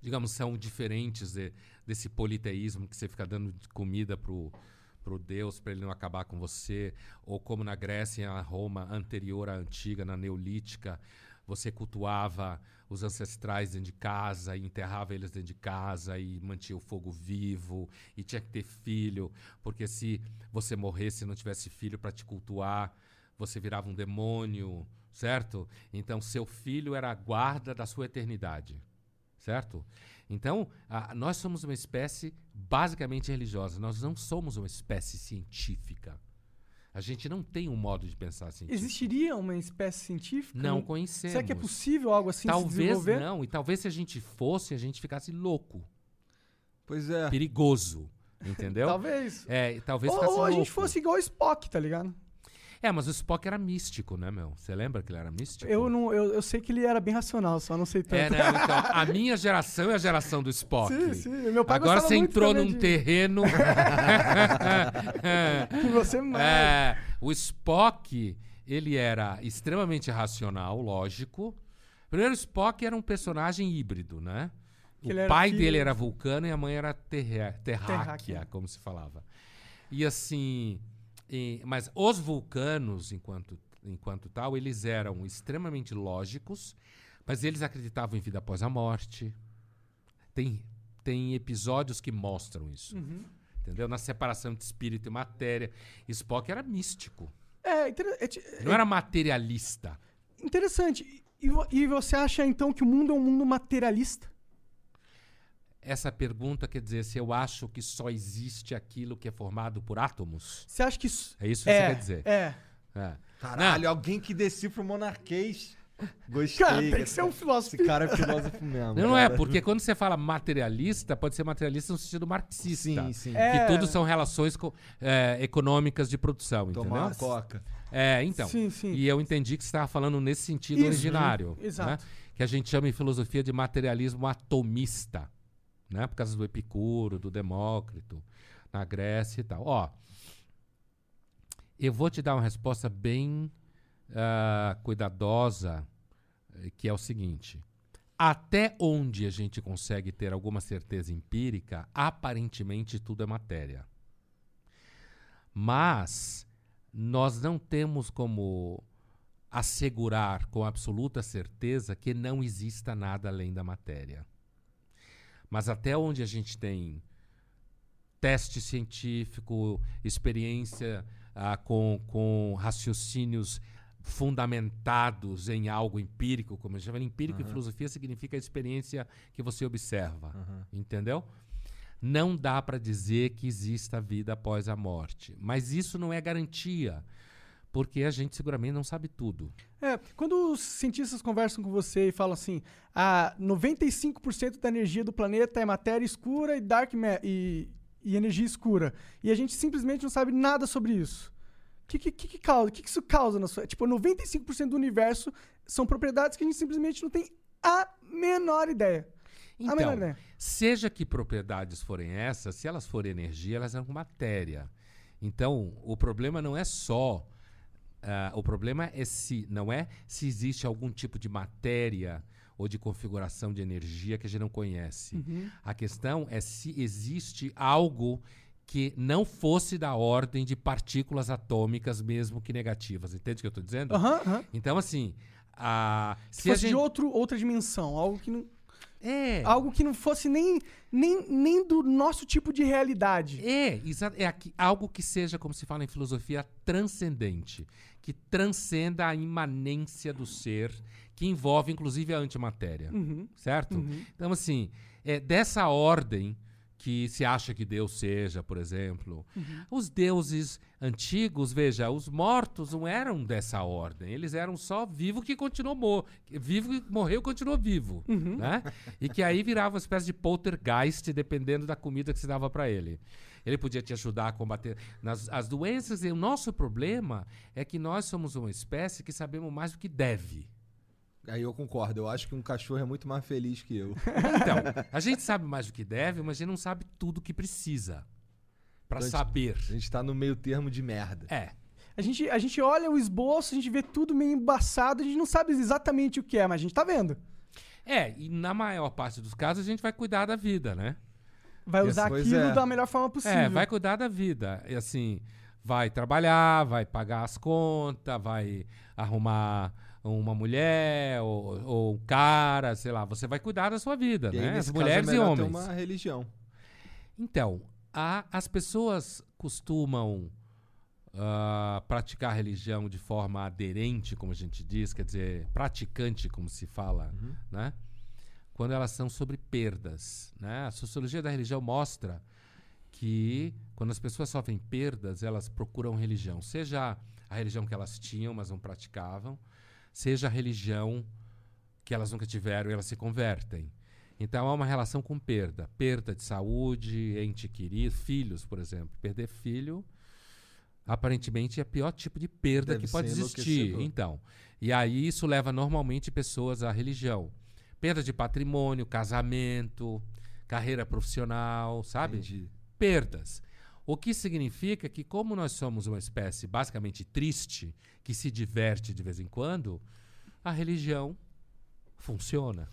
Digamos, são diferentes de- desse politeísmo que você fica dando comida pro pro Deus para ele não acabar com você, ou como na Grécia na Roma anterior à antiga, na neolítica, você cultuava os ancestrais dentro de casa e enterrava eles dentro de casa e mantinha o fogo vivo e tinha que ter filho, porque se você morresse e não tivesse filho para te cultuar, você virava um demônio, certo? Então seu filho era a guarda da sua eternidade, certo? Então, a- nós somos uma espécie basicamente religiosa, nós não somos uma espécie científica. A gente não tem um modo de pensar científico. Existiria uma espécie científica? Não conhecemos. Será que é possível algo assim se Talvez não, e talvez se a gente fosse, a gente ficasse louco, Pois é. perigoso, entendeu? <laughs> Talvez. É, talvez Ou, ficasse ou a gente fosse igual o Spock, tá ligado? É, mas o Spock era místico, né, meu? Você lembra que ele era místico? Eu, não, eu, eu sei que ele era bem racional, só não sei tanto. É, não, então, <laughs> a minha geração é a geração do Spock. Sim, sim. Meu pai Agora você entrou num de- terreno. <laughs> <laughs> Que você mais. É, o Spock, ele era extremamente racional, lógico. Primeiro, o Spock era um personagem híbrido, né? O pai filho- dele era vulcano e a mãe era terré- terráquea, Terráquea. como se falava. E assim, e- mas os vulcanos, enquanto, enquanto tal, eles eram extremamente lógicos, mas eles acreditavam em vida após a morte. Tem, tem episódios que mostram isso. Entendeu? Na separação de espírito e matéria. Spock era místico. É, é Não era materialista. interessante. E, e você acha então que o mundo é um mundo materialista? Essa pergunta quer dizer se eu acho que só existe aquilo que é formado por átomos? Você acha que isso. É isso que é, você quer dizer? É. É. Caralho, alguém que decifra o monarquês. Gostei. Cara, tem que ser um filósofo. Esse cara é filósofo mesmo. Não, não é, cara. porque quando você fala materialista, pode ser materialista no sentido marxista. Sim, sim. É. Que tudo são relações co- é, econômicas de produção, Tomar entendeu? uma coca. É, então. Sim, sim. E eu entendi que você estava falando nesse sentido Isso, originário. exato. né? Que a gente chama em filosofia de materialismo atomista. Né? Por causa do Epicuro, do Demócrito, na Grécia e tal. Ó, eu vou te dar uma resposta bem ah, cuidadosa, eh, que é o seguinte. Até onde a gente consegue ter alguma certeza empírica, aparentemente tudo é matéria. Mas nós não temos como assegurar com absoluta certeza que não exista nada além da matéria. Mas até onde a gente tem teste científico, experiência ah, com, com raciocínios fundamentados em algo empírico, como a gente chama, empírico em filosofia significa a experiência que você observa, entendeu? Não dá para dizer que exista vida após a morte, mas isso não é garantia, porque a gente seguramente não sabe tudo. É, quando os cientistas conversam com você e falam assim, ah, 95% da energia do planeta é matéria escura e dark e, e energia escura, e a gente simplesmente não sabe nada sobre isso. O que, que, que, causa? O que, que isso causa na sua. Tipo, 95% do universo são propriedades que a gente simplesmente não tem a menor ideia. a menor Então, ideia. seja que propriedades forem essas, se elas forem energia, elas são matéria. Então, o problema não é só. Ah, o problema é se não é se existe algum tipo de matéria ou de configuração de energia que a gente não conhece. A questão é se existe algo que não fosse da ordem de partículas atômicas, mesmo que negativas. Entende o que eu estou dizendo? Aham, aham. Então, assim, a, Se fosse gente... de outro, outra dimensão, algo que não. É, Algo que não fosse nem, nem, nem do nosso tipo de realidade. É, exa- é aqui- algo que seja, como se fala em filosofia, transcendente, que transcenda a imanência do ser, que envolve inclusive a antimatéria, Uhum. certo? Então, assim, é dessa ordem que se acha que Deus seja, por exemplo. Os deuses antigos, veja, os mortos não eram dessa ordem. Eles eram só vivo que continuou morto. Vivo que morreu continuou vivo. Né? E que aí virava uma espécie de poltergeist, dependendo da comida que se dava para ele. Ele podia te ajudar a combater nas, as doenças. E o nosso problema é que nós somos uma espécie que sabemos mais do que deve. Aí eu concordo. Eu acho que um cachorro é muito mais feliz que eu. <laughs> Então, a gente sabe mais do que deve, mas a gente não sabe tudo o que precisa para Então, saber. A gente tá no meio termo de merda. É. A gente, a gente olha o esboço, a gente vê tudo meio embaçado, a gente não sabe exatamente o que é, mas a gente tá vendo. É, e na maior parte dos casos a gente vai cuidar da vida, né? Vai usar aquilo é. da melhor forma possível. É, vai cuidar da vida. E assim, vai trabalhar, vai pagar as contas, vai arrumar uma mulher ou, ou um cara, sei lá. Você vai cuidar da sua vida, E aí, né? nesse As mulheres é e melhor ter homens. uma religião. Então, a- as pessoas costumam ah, praticar religião de forma aderente, como a gente diz, quer dizer, praticante, como se fala, né? Quando elas são sobre perdas, né? A sociologia da religião mostra que quando as pessoas sofrem perdas, elas procuram religião, seja a religião que elas tinham, mas não praticavam, seja a religião que elas nunca tiveram e elas se convertem. Então há uma relação com perda, perda de saúde, ente querido, filhos, por exemplo. Perder filho aparentemente é o pior tipo de perda Deve que pode existir. Então, e aí isso leva normalmente pessoas à religião. Perda de patrimônio, casamento, carreira profissional, sabe? Entendi. perdas. O que significa que, como nós somos uma espécie basicamente triste, que se diverte de vez em quando, a religião funciona.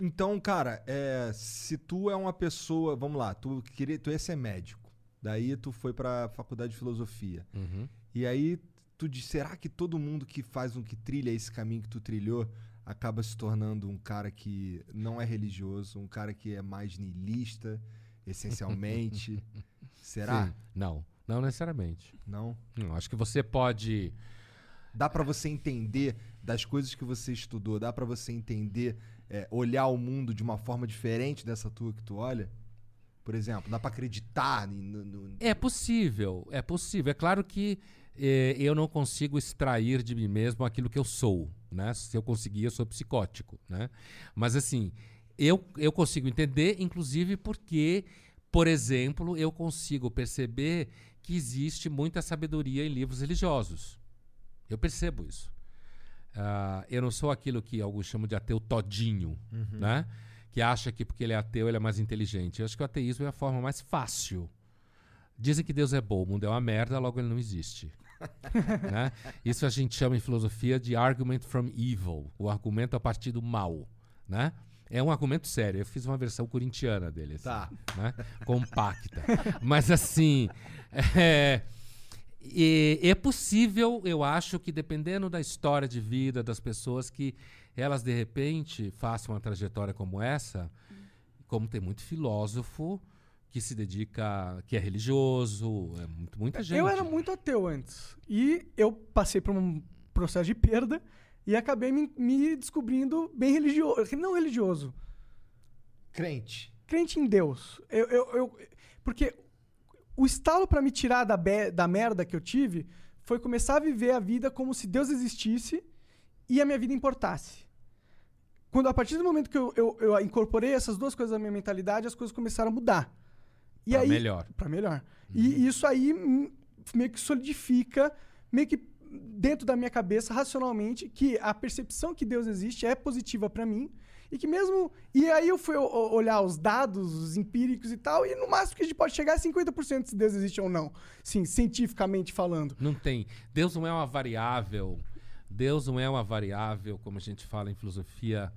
Então, cara, é, se tu é uma pessoa, vamos lá, tu queria, tu ia ser médico. Daí tu foi pra faculdade de filosofia. E aí tu diz, será que todo mundo que faz um que trilha esse caminho que tu trilhou acaba se tornando um cara que não é religioso, um cara que é mais niilista, essencialmente. <laughs> Será? Sim. Não, não necessariamente. Não? Não, acho que você pode. Dá pra você entender das coisas que você estudou, dá pra você entender, é, olhar o mundo de uma forma diferente dessa tua que tu olha? Por exemplo, dá pra acreditar no, no- É possível, é possível. É claro que eh, eu não consigo extrair de mim mesmo aquilo que eu sou, né? Se eu conseguir, eu sou psicótico, né? Mas assim, eu, eu consigo entender, inclusive porque, por exemplo, eu consigo perceber que existe muita sabedoria em livros religiosos. Eu percebo isso. Ah, eu não sou aquilo que alguns chamam de ateu todinho, né? Que acha que porque ele é ateu ele é mais inteligente. Eu acho que o ateísmo é a forma mais fácil. Dizem que Deus é bom, o mundo é uma merda, logo ele não existe. <laughs> né? Isso a gente chama em filosofia de argument from evil, o argumento a partir do mal, né? É um argumento sério. Eu fiz uma versão corintiana dele, assim, Tá. né? Compacta. Mas assim, é, e é possível, eu acho que dependendo da história de vida das pessoas, que elas de repente façam uma trajetória como essa, como tem muito filósofo que se dedica, que é religioso, é muito, muita gente. Eu era muito ateu antes. E eu passei por um processo de perda e acabei me, me descobrindo bem religioso. Não religioso, crente. crente em Deus. Eu, eu, eu- porque o estalo pra me tirar da, be- da merda que eu tive foi começar a viver a vida como se Deus existisse e a minha vida importasse. Quando a partir do momento que eu, eu, eu incorporei essas duas coisas na minha mentalidade, as coisas começaram a mudar. E Pra aí, melhor. Pra melhor. E isso aí meio que solidifica, meio que dentro da minha cabeça, racionalmente, que a percepção que Deus existe é positiva pra mim. E que mesmo. E aí eu fui olhar os dados, os empíricos e tal, e no máximo que a gente pode chegar é 50% se Deus existe ou não. Sim, cientificamente falando. Não tem. Deus não é uma variável. Deus não é uma variável, como a gente fala em filosofia,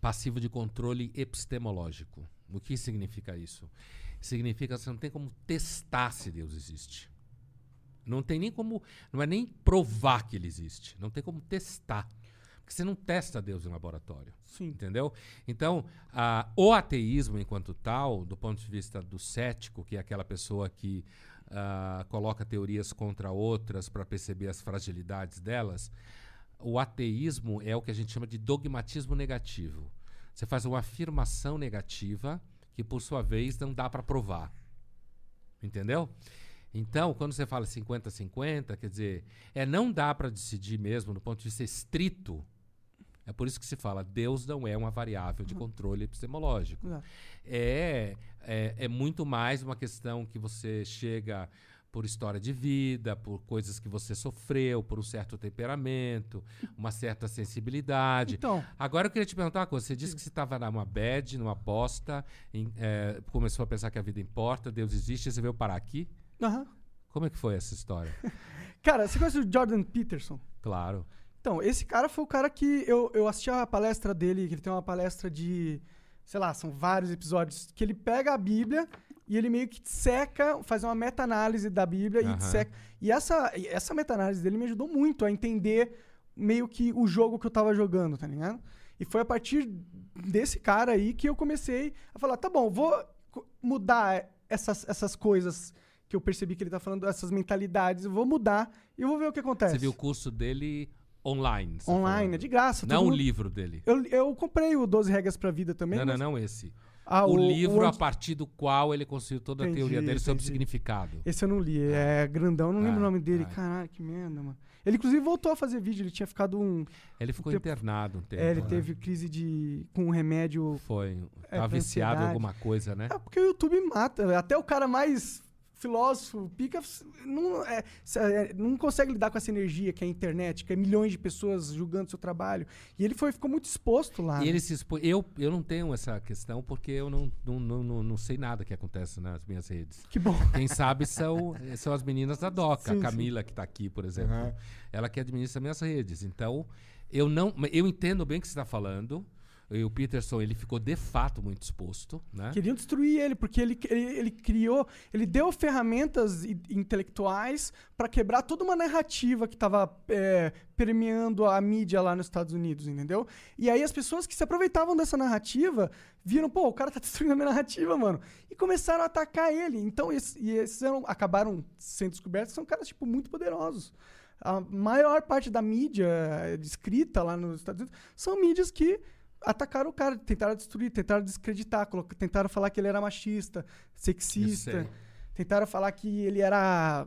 passivo de controle epistemológico. O que significa isso? Significa que você não tem como testar se Deus existe. Não tem nem como. Não é nem provar que ele existe. Não tem como testar. Porque você não testa Deus em laboratório. Sim. Entendeu? Então, ah, o ateísmo, enquanto tal, do ponto de vista do cético, que é aquela pessoa que ah, coloca teorias contra outras para perceber as fragilidades delas, o ateísmo é o que a gente chama de dogmatismo negativo. Você faz uma afirmação negativa que, por sua vez, não dá para provar. Entendeu? Então, quando você fala 50-50, quer dizer, é não dá para decidir mesmo do ponto de vista estrito. É por isso que se fala, Deus não é uma variável de controle epistemológico. É, é, é muito mais uma questão que você chega por história de vida, por coisas que você sofreu, por um certo temperamento, uma certa sensibilidade. Então, Agora eu queria te perguntar uma coisa. Você disse que você estava numa bad, numa aposta, em- é, começou a pensar que a vida importa, Deus existe, e você veio parar aqui? aham. Como é que foi essa história? <laughs> Cara, você conhece o Jordan Peterson? claro. Então, esse cara foi o cara que eu, eu assisti a palestra dele, que ele tem uma palestra de, sei lá, são vários episódios, que ele pega a Bíblia e ele meio que seca, faz uma meta-análise da Bíblia e Aham. seca. E essa, e essa meta-análise dele me ajudou muito a entender meio que o jogo que eu tava jogando, tá ligado? E foi a partir desse cara aí que eu comecei a falar, tá bom, vou mudar essas, essas coisas que eu percebi que ele tá falando, essas mentalidades, eu vou mudar e vou ver o que acontece. Você viu o curso dele online? Online, falando. é de graça. Não o mundo- livro dele. Eu, eu comprei o 12 Regras pra Vida também. Não, mas- não, não esse. Ah, o, livro a partir do qual ele construiu toda a Entendi, teoria dele sobre o entendi. significado. Esse eu não li, é grandão, não lembro Ah, o nome dele. ah. Caralho, que merda, mano. Ele inclusive voltou a fazer vídeo, ele tinha ficado um. Ele ficou tempo- internado um tempo. é, ele né? teve crise de. com um remédio. Foi. É, pra viciado em alguma coisa, né? É porque o YouTube mata. Até o cara mais filósofo, pica, não, é, é, não consegue lidar com essa energia que é a internet, que é milhões de pessoas julgando seu trabalho. E ele foi, ficou muito exposto lá. E né? ele se expôs. Eu, eu não tenho essa questão porque eu não, não, não, não, sei nada que acontece nas minhas redes. Que bom. Quem sabe são, são as meninas da DOCA. <laughs> Sim, a Camila, que está aqui, por exemplo. Ela que administra minhas redes. Então, eu não. Eu entendo bem o que você está falando. E o Peterson, ele ficou de fato muito exposto, né? Queriam destruir ele, porque ele, ele, ele criou, ele deu ferramentas intelectuais para quebrar toda uma narrativa que estava permeando a mídia lá nos Estados Unidos, entendeu? E aí as pessoas que se aproveitavam dessa narrativa viram, pô, o cara tá <laughs> destruindo a minha narrativa, mano. E começaram a atacar ele. Então, esse- e esses eram- acabaram sendo descobertos, são caras, tipo, muito poderosos. A maior parte da mídia eh, escrita lá nos Estados Unidos são mídias que atacaram o cara, tentaram destruir, tentaram descreditar, tentaram falar que ele era machista, sexista, tentaram falar que ele era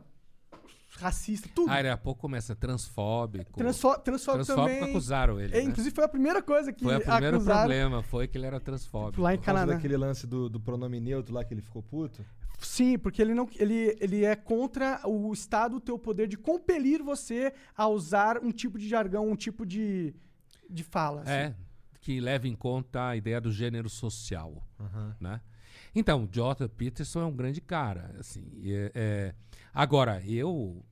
racista, tudo. Ah, ele a pouco começa transfóbico. Transfó transfóbico transfóbico também. acusaram ele. É, né? Inclusive foi a primeira coisa que Foi o primeiro acusaram problema, foi que ele era transfóbico. lá em Por causa Canadá. daquele lance do, do pronome neutro lá que ele ficou puto. Sim, porque ele não ele, ele é contra o Estado ter o poder de compelir você a usar um tipo de jargão, um tipo de, de fala. assim. É, que leva em conta a ideia do gênero social, né? Então, Jordan Peterson é um grande cara, assim. e é- é- Agora, eu,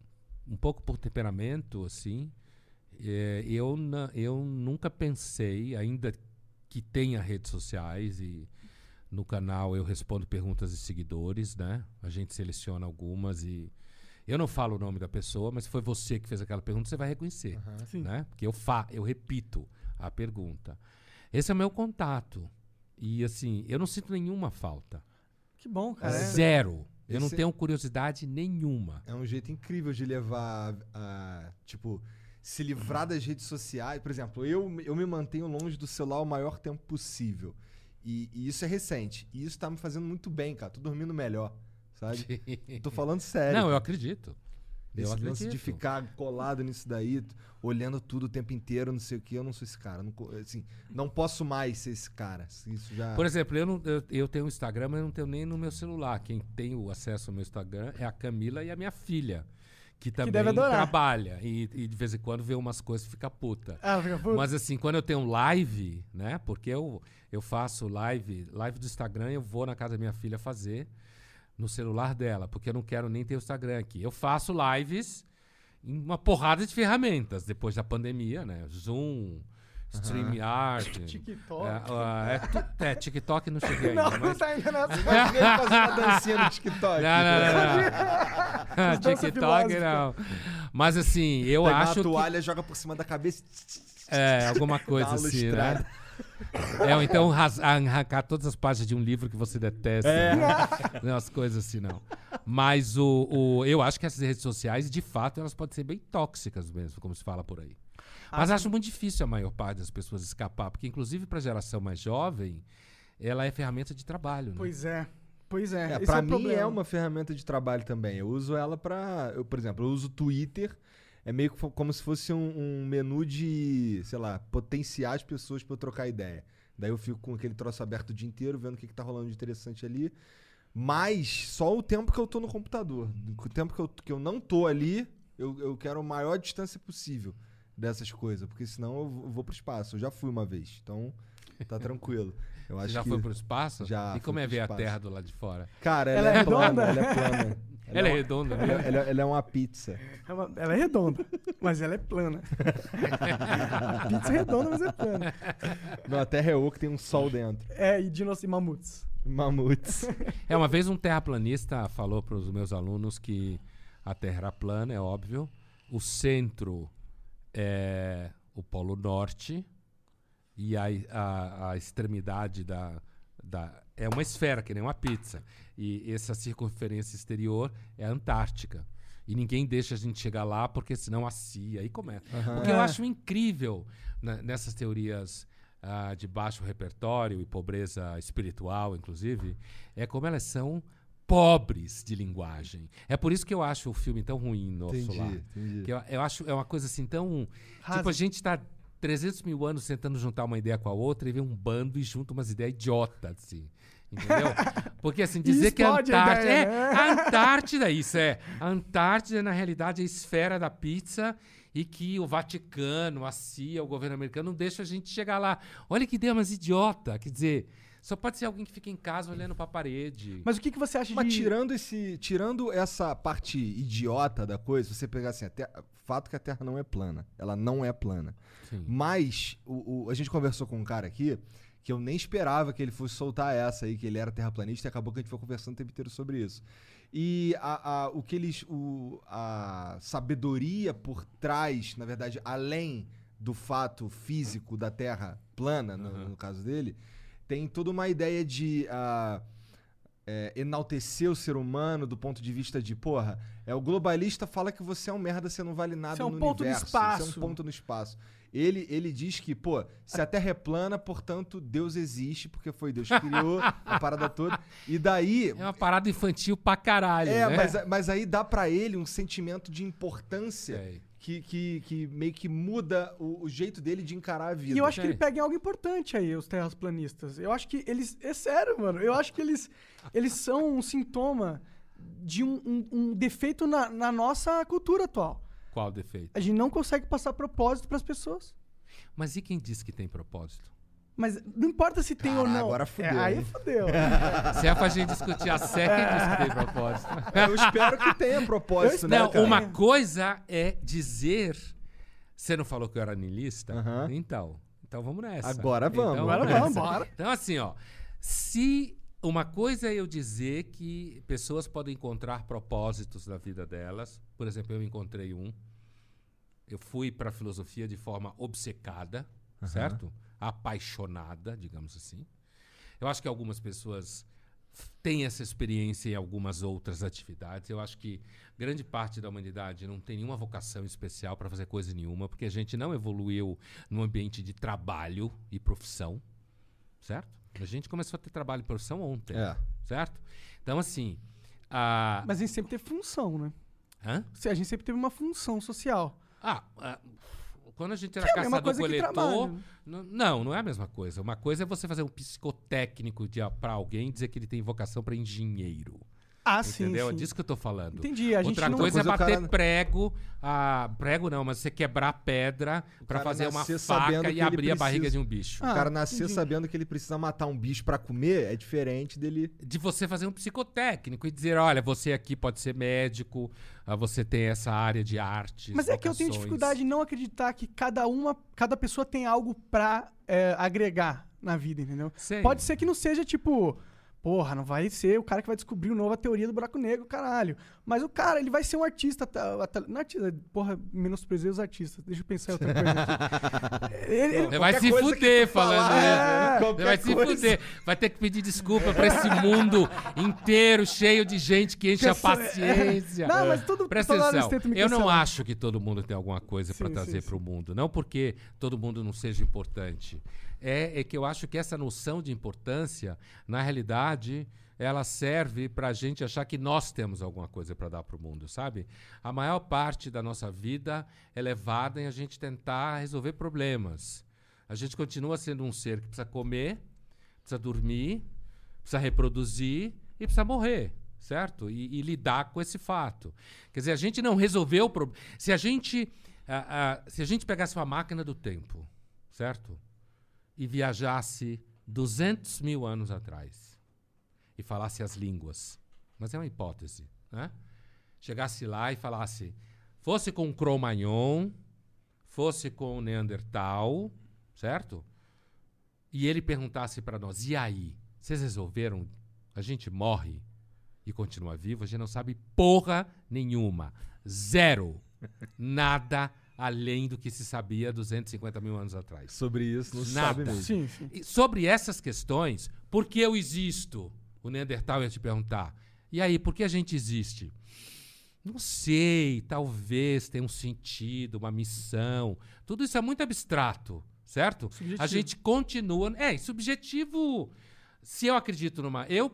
um pouco por temperamento, assim, é, eu, na- eu nunca pensei, ainda que tenha redes sociais e no canal eu respondo perguntas de seguidores, né? A gente seleciona algumas e eu não falo o nome da pessoa, mas se foi você que fez aquela pergunta, você vai reconhecer, Sim. né? Porque eu fa eu repito a pergunta. Esse é o meu contato. E assim, eu não sinto nenhuma falta. Que bom, cara. é. Zero. Eu não tenho curiosidade nenhuma. É um jeito incrível de levar a. Tipo, se livrar das redes sociais. Por exemplo, eu, eu me mantenho longe do celular o maior tempo possível. E, e isso é recente. E isso tá me fazendo muito bem, cara. Tô dormindo melhor. Sabe? <laughs> Tô falando sério. Não, eu acredito. Eu Esse acredito. lance de ficar colado nisso daí, olhando tudo o tempo inteiro, não sei o que, eu não sou esse cara. Não, assim, não posso mais ser esse cara. Isso já. Por exemplo, eu, não, eu, eu tenho o Instagram, mas eu não tenho nem no meu celular. Quem tem o acesso ao meu Instagram é a Camila e a minha filha. Que também deve adorar. trabalha. E, e de vez em quando vê umas coisas e fica puta. Ah, fica puto. Mas assim, quando eu tenho live, né? Porque eu, eu faço live, live do Instagram, eu vou na casa da minha filha fazer no celular dela, porque eu não quero nem ter o Instagram aqui. Eu faço lives em uma porrada de ferramentas depois da pandemia, né? Zoom, StreamYard. <laughs> TikTok. É, é, tu- é, TikTok não cheguei ainda, Não, não mas... tá ainda nessa. Imagina ele fazer uma dancinha no TikTok. Não, não, não, não. <laughs> TikTok não. Mas assim, eu Pega acho uma que... toalha, joga por cima da cabeça. É, alguma coisa assim, né? É, ou então arrancar todas as páginas de um livro que você detesta. É. né? <laughs> Não, as coisas assim, não. Mas o, o- eu acho que essas redes sociais, de fato, elas podem ser bem tóxicas mesmo, como se fala por aí. Mas acho muito difícil a maior parte das pessoas escapar, porque inclusive para a geração mais jovem, ela é ferramenta de trabalho. Né? Pois é. Pois é. É, pra é mim problema. é uma ferramenta de trabalho também. Eu uso ela pra. Eu, por exemplo, eu uso o Twitter. É meio como se fosse um, um menu de, sei lá, potenciar as pessoas pra eu trocar ideia. Daí eu fico com aquele troço aberto o dia inteiro, vendo o que, que tá rolando de interessante ali. Mas só o tempo que eu tô no computador. O tempo que eu, que eu não tô ali, eu, eu quero a maior distância possível dessas coisas. Porque senão eu vou pro espaço. Eu já fui uma vez. Então, tá tranquilo. <laughs> Eu Você acho já que... foi para o espaço? Já E como é pro ver a. Terra do lado de fora? Cara, Ela ela, é é plana, redonda? ela é plana. <laughs> Ela é uma- redonda, ela, né? ela- ela é uma pizza. É uma- Ela é redonda, mas ela é plana. A <laughs> pizza é redonda, mas é plana. Não, a Terra é oca, tem um sol dentro. É, e dinossauros e mamutes. Mamutes. <laughs> É, uma vez um terraplanista falou para os meus alunos que a Terra era plana, é óbvio. O centro é o Polo Norte e a, a, a extremidade da, da. É uma esfera, que nem uma pizza. E essa circunferência exterior é a Antártica. E ninguém deixa a gente chegar lá porque senão assia. Aí começa. O que eu É. acho incrível na- nessas teorias ah, de baixo repertório e pobreza espiritual, inclusive, é como elas são pobres de linguagem. É por isso que eu acho o filme tão ruim, Nosso Entendi, Lar. entendi. Que eu, eu acho é uma coisa assim tão. Rasa. Tipo, a gente tá 300 mil anos tentando juntar uma ideia com a outra e vem um bando e junta umas ideias idiotas, assim. Entendeu? Porque assim, <laughs> dizer que a explode a Antártida. ideia, é, né? a <laughs> Antártida, isso é. A Antártida, na realidade, é a esfera da pizza e que o Vaticano, a CIA, o governo americano não deixa a gente chegar lá. Olha que ideia mais idiota. Quer dizer, Só pode ser alguém que fica em casa olhando pra parede. Mas o que, que você acha Mas de. tirando esse, tirando essa parte idiota da coisa, você pegar assim, a terra- fato que a Terra não é plana, ela não é plana. Sim. Mas o, o- a gente conversou com um cara aqui que eu nem esperava que ele fosse soltar essa aí, que ele era terraplanista, e acabou que a gente foi conversando o tempo inteiro sobre isso. E a, a- o que eles. O, a sabedoria por trás, na verdade, além do fato físico da Terra plana, no, no caso dele, tem toda uma ideia de. ah, é, enaltecer o ser humano do ponto de vista de, porra, é o globalista fala que você é um merda, você não vale nada Você é um no ponto no universo. Você é um espaço. ponto no espaço. Ele, ele diz que, pô, se a Terra é plana, portanto, Deus existe, porque foi Deus que criou a parada toda. E daí. É uma parada infantil pra caralho, É, né? mas, mas aí dá pra ele um sentimento de importância Sei. Que, que, que meio que muda o, o jeito dele de encarar a vida. E eu acho que ele pega em algo importante aí, os terraplanistas. Eu acho que eles. É sério, mano. Eu acho que eles, eles são um sintoma de um, um- um defeito na, na nossa cultura atual. Qual defeito? A gente não consegue passar propósito pras pessoas. Mas e quem disse que tem propósito? Mas não importa se tem ou não. agora fudeu, É, aí fudeu. <laughs> Se é pra gente discutir a sé, quem disse que tem propósito? Eu espero que tenha propósito, né, Não, cara? uma coisa é dizer. Você não falou que eu era niilista? Aham. Então. Então vamos nessa. Agora vamos. Então, Agora vamos, bora. Então, assim, ó. Se uma coisa é eu dizer que pessoas podem encontrar propósitos na vida delas, por exemplo, eu encontrei um. Eu fui para filosofia de forma obcecada, certo? Apaixonada, digamos assim. Eu acho que algumas pessoas têm essa experiência em algumas outras atividades. Eu acho que grande parte da humanidade não tem nenhuma vocação especial para fazer coisa nenhuma, porque a gente não evoluiu no ambiente de trabalho e profissão, certo? A gente começou a ter trabalho e profissão ontem, É. certo? Então, assim. A... Mas a gente sempre teve função, né? Hã? Se A gente sempre teve uma função social. Ah, ah, quando a gente era Que é caçador-coletor. Não, não é a mesma coisa. Uma coisa é você fazer um psicotécnico pra alguém dizer que ele tem vocação para engenheiro. Ah, sim. entendeu? É disso que eu tô falando. Entendi. A gente Outra não... coisa é coisa o bater cara- prego. Ah, prego não, mas você quebrar pedra pra cara fazer uma nascer sabendo faca que e ele abrir a barriga precisa. de um bicho. O Ah, cara nascer entendi. sabendo que ele precisa matar um bicho pra comer é diferente dele. de você fazer um psicotécnico e dizer, olha, você aqui pode ser médico, ah, você tem essa área de artes. Mas é que eu tenho vocações. dificuldade em não acreditar que cada uma, cada pessoa tem algo pra é, agregar na vida, entendeu? Sei. Pode ser que não seja tipo, porra, não vai ser o cara que vai descobrir uma nova teoria do buraco negro, caralho. Mas o cara, ele vai ser um artista, tá- tá- não artista, porra, menosprezei os artistas. Deixa eu pensar em outra coisa aqui. <laughs> ele, ele- vai se fuder tu falando falar, é, Você qualquer vai se coisa. fuder. Vai ter que pedir desculpa pra esse mundo inteiro, cheio de gente que enche a paciência. <laughs> Não, mas todo- Presta atenção. Eu não acho que todo mundo tem alguma coisa pra Sim, trazer sim, pro mundo. Não porque todo mundo não seja importante. É, é que eu acho que essa noção de importância, na realidade, ela serve pra gente achar que nós temos alguma coisa pra dar pro mundo, sabe? A maior parte da nossa vida é levada em a gente tentar resolver problemas. A gente continua sendo um ser que precisa comer, precisa dormir, precisa reproduzir e precisa morrer, certo? E, e lidar com esse fato. Quer dizer, a gente não resolveu o problema. Se a gente se a gente pegasse uma máquina do tempo, certo? E viajasse 200 mil anos atrás e falasse as línguas, mas é uma hipótese, né? Chegasse lá e falasse, fosse com Cro-Magnon, fosse com Neandertal, certo? E ele perguntasse para nós: e aí? Vocês resolveram? A gente morre e continua vivo? A gente não sabe porra nenhuma. Zero. Nada além do que se sabia 250 mil anos atrás. Sobre isso, não Nada. sabe mesmo. Sim, sim. E sobre essas questões, por que eu existo? O Neandertal ia te perguntar. E aí, por que a gente existe? Não sei, talvez tenha um sentido, uma missão. Tudo isso é muito abstrato, certo? Subjetivo. A gente continua. É, subjetivo. Se eu acredito numa. Eu.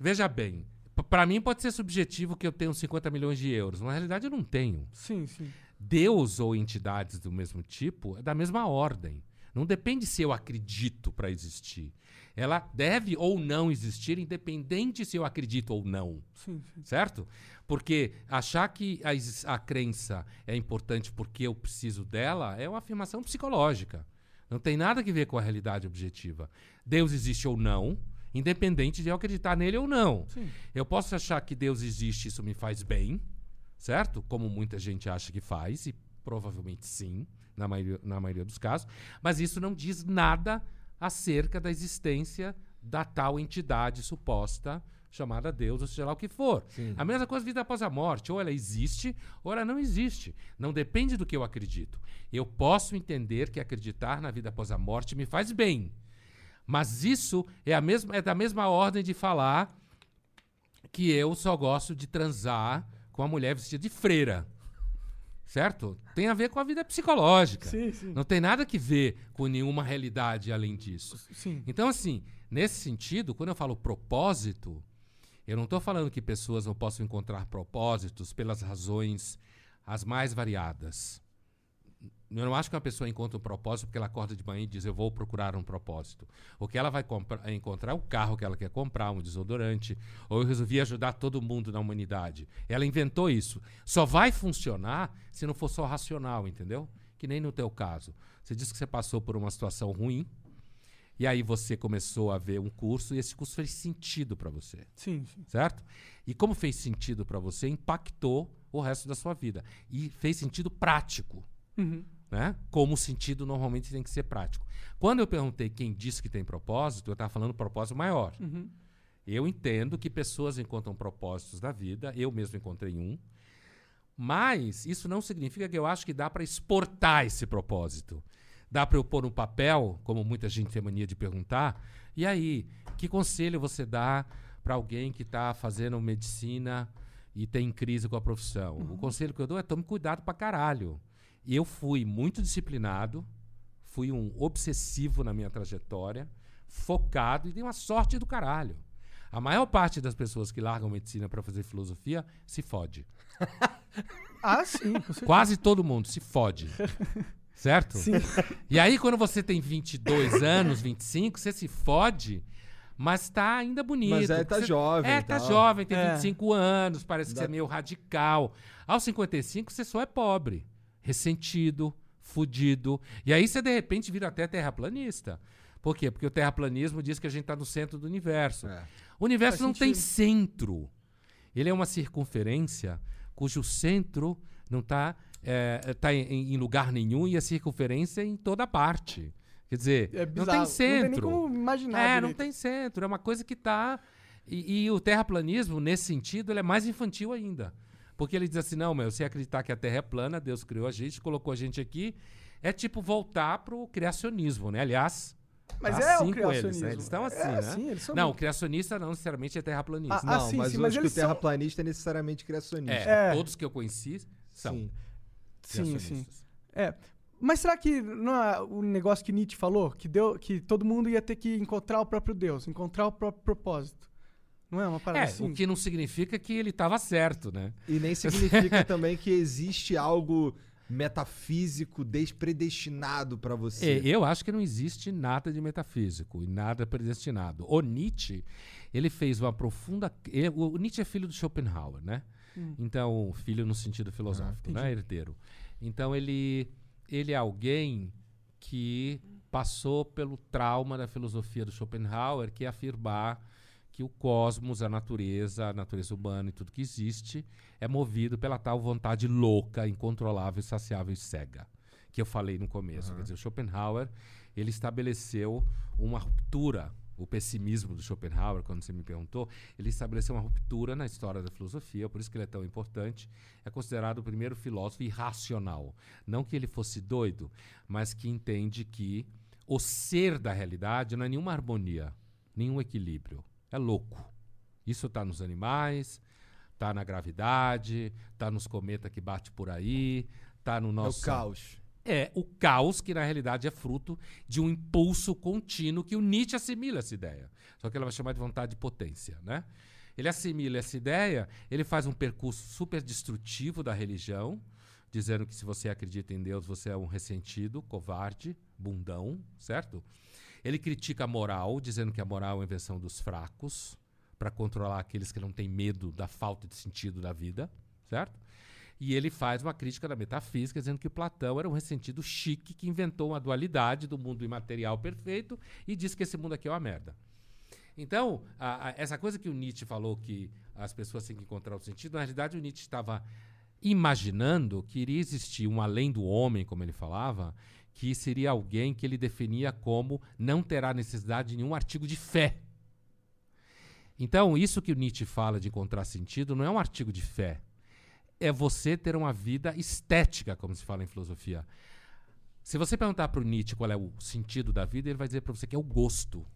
Veja bem, p- pra mim pode ser subjetivo que eu tenho 50 milhões de euros. Na realidade, eu não tenho. Sim, sim. Deus ou entidades do mesmo tipo é da mesma ordem. Não depende se eu acredito para existir. Ela deve ou não existir, independente se eu acredito ou não. Sim, sim. Certo? Porque achar que a, a crença é importante porque eu preciso dela é uma afirmação psicológica. Não tem nada que ver com a realidade objetiva. Deus existe ou não, independente de eu acreditar nele ou não. Sim. Eu posso achar que Deus existe, isso me faz bem, certo? Como muita gente acha que faz, e provavelmente sim, na maioria, na maioria dos casos, mas isso não diz nada acerca da existência da tal entidade suposta chamada Deus, ou seja lá o que for. A mesma coisa vida após a morte, ou ela existe ou ela não existe. Não depende do que eu acredito. Eu posso entender que acreditar na vida após a morte me faz bem. Mas isso é, a mesma, é da mesma ordem de falar que eu só gosto de transar com uma mulher vestida de freira. Certo? Tem a ver com a vida psicológica. Sim, sim. Não tem nada que ver com nenhuma realidade além disso. Sim. Então, assim, nesse sentido, quando eu falo propósito, eu não estou falando que pessoas não possam encontrar propósitos pelas razões as mais variadas. Eu não acho que uma pessoa encontra um propósito porque ela acorda de manhã e diz eu vou procurar um propósito. O que ela vai compra- encontrar é o carro que ela quer comprar, um desodorante, ou eu resolvi ajudar todo mundo na humanidade. Ela inventou isso. Só vai funcionar se não for só racional, entendeu? Que nem no teu caso. Você disse que você passou por uma situação ruim, e aí você começou a ver um curso e esse curso fez sentido para você Sim, sim. certo? E como fez sentido para você, impactou o resto da sua vida. E fez sentido prático, Uhum. Né? Como o sentido normalmente tem que ser prático. Quando eu perguntei quem disse que tem propósito, eu estava falando propósito maior. Uhum. Eu entendo que pessoas encontram propósitos da vida, eu mesmo encontrei um, mas isso não significa que eu acho que dá para exportar esse propósito. Dá para eu pôr no papel, como muita gente tem mania de perguntar, e aí, que conselho você dá para alguém que está fazendo medicina e tem crise com a profissão? O conselho que eu dou é tome cuidado pra caralho. E eu fui muito disciplinado, fui um obsessivo na minha trajetória, focado e dei uma sorte do caralho. A maior parte das pessoas que largam medicina para fazer filosofia se fode. <laughs> Ah, sim. Quase todo mundo se fode. <laughs> Certo? Sim. E aí, quando você tem 22 <laughs> anos, 25, você se fode, mas tá ainda bonito. Mas é, tá você- jovem É, tá tal. jovem, tem É. 25 anos, parece que Dá- você é meio radical. Aos 55, você só é pobre, ressentido, fudido. E aí você, de repente, vira até terraplanista. Por quê? Porque o terraplanismo diz que a gente tá no centro do universo. É. O universo Faz não tem sentido. centro. Ele é uma circunferência cujo centro não está tá em, em lugar nenhum e a circunferência em toda parte. Quer dizer, É não tem Não tem centro. como imaginar é, não direito. tem centro. É uma coisa que está. E, e o terraplanismo, nesse sentido, ele é mais infantil ainda. Porque ele diz assim: não, meu, você acreditar que a Terra é plana, Deus criou a gente, colocou a gente aqui. É tipo voltar pro criacionismo, né? Aliás, Mas tá é assim o com criacionismo. Eles, né? eles estão assim, é, né? Sim, eles são Não, o criacionista não necessariamente é terraplanista. Ah, Não, sim, mas sim, eu mas acho que o eles são- terraplanista é necessariamente criacionista. É, É. todos que eu conheci são Sim. Sim, sim. É. Mas será que não é o negócio que Nietzsche falou? Que, deu, que todo mundo ia ter que encontrar o próprio Deus, encontrar o próprio propósito. Não é uma parada É, assim? o que não significa que ele estava certo, né? E nem <laughs> significa também que existe algo metafísico despredestinado pra É, você. eu acho que não existe nada de metafísico e nada predestinado. O Nietzsche, ele fez uma profunda. ele- o Nietzsche é filho do Schopenhauer, né? Então, filho no sentido filosófico, né? Herdeiro. Então, ele, ele é alguém que passou pelo trauma da filosofia do Schopenhauer, que é afirmar que o cosmos, a natureza, a natureza humana e tudo que existe é movido pela tal vontade louca, incontrolável, saciável e cega, que eu falei no começo. Quer dizer, o Schopenhauer, ele estabeleceu uma ruptura, o pessimismo do Schopenhauer, quando você me perguntou, ele estabeleceu uma ruptura na história da filosofia, por isso que ele é tão importante. É considerado o primeiro filósofo irracional. Não que ele fosse doido, mas que entende que o ser da realidade não é nenhuma harmonia, nenhum equilíbrio. É louco. Isso está nos animais, está na gravidade, está nos cometas que bate por aí, está no É nosso o caos. é o caos que na realidade é fruto de um impulso contínuo que o Nietzsche assimila essa ideia. Só que ele vai chamar de vontade de potência, né? Ele assimila essa ideia, ele faz um percurso super destrutivo da religião, dizendo que se você acredita em Deus, você é um ressentido, covarde, bundão, certo? Ele critica a moral, dizendo que a moral é uma invenção dos fracos, para controlar aqueles que não têm medo da falta de sentido da vida, certo? E ele faz uma crítica da metafísica, dizendo que Platão era um ressentido chique que inventou uma dualidade do mundo imaterial perfeito e disse que esse mundo aqui é uma merda. Então, a, a, essa coisa que o Nietzsche falou que as pessoas têm que encontrar o sentido, na realidade o Nietzsche estava imaginando que iria existir um além do homem, como ele falava, que seria alguém que ele definia como não terá necessidade de nenhum artigo de fé. Então, isso que o Nietzsche fala de encontrar sentido não é um artigo de fé é você ter uma vida estética, como se fala em filosofia. Se você perguntar para o Nietzsche qual é o sentido da vida, ele vai dizer para você que é o gosto.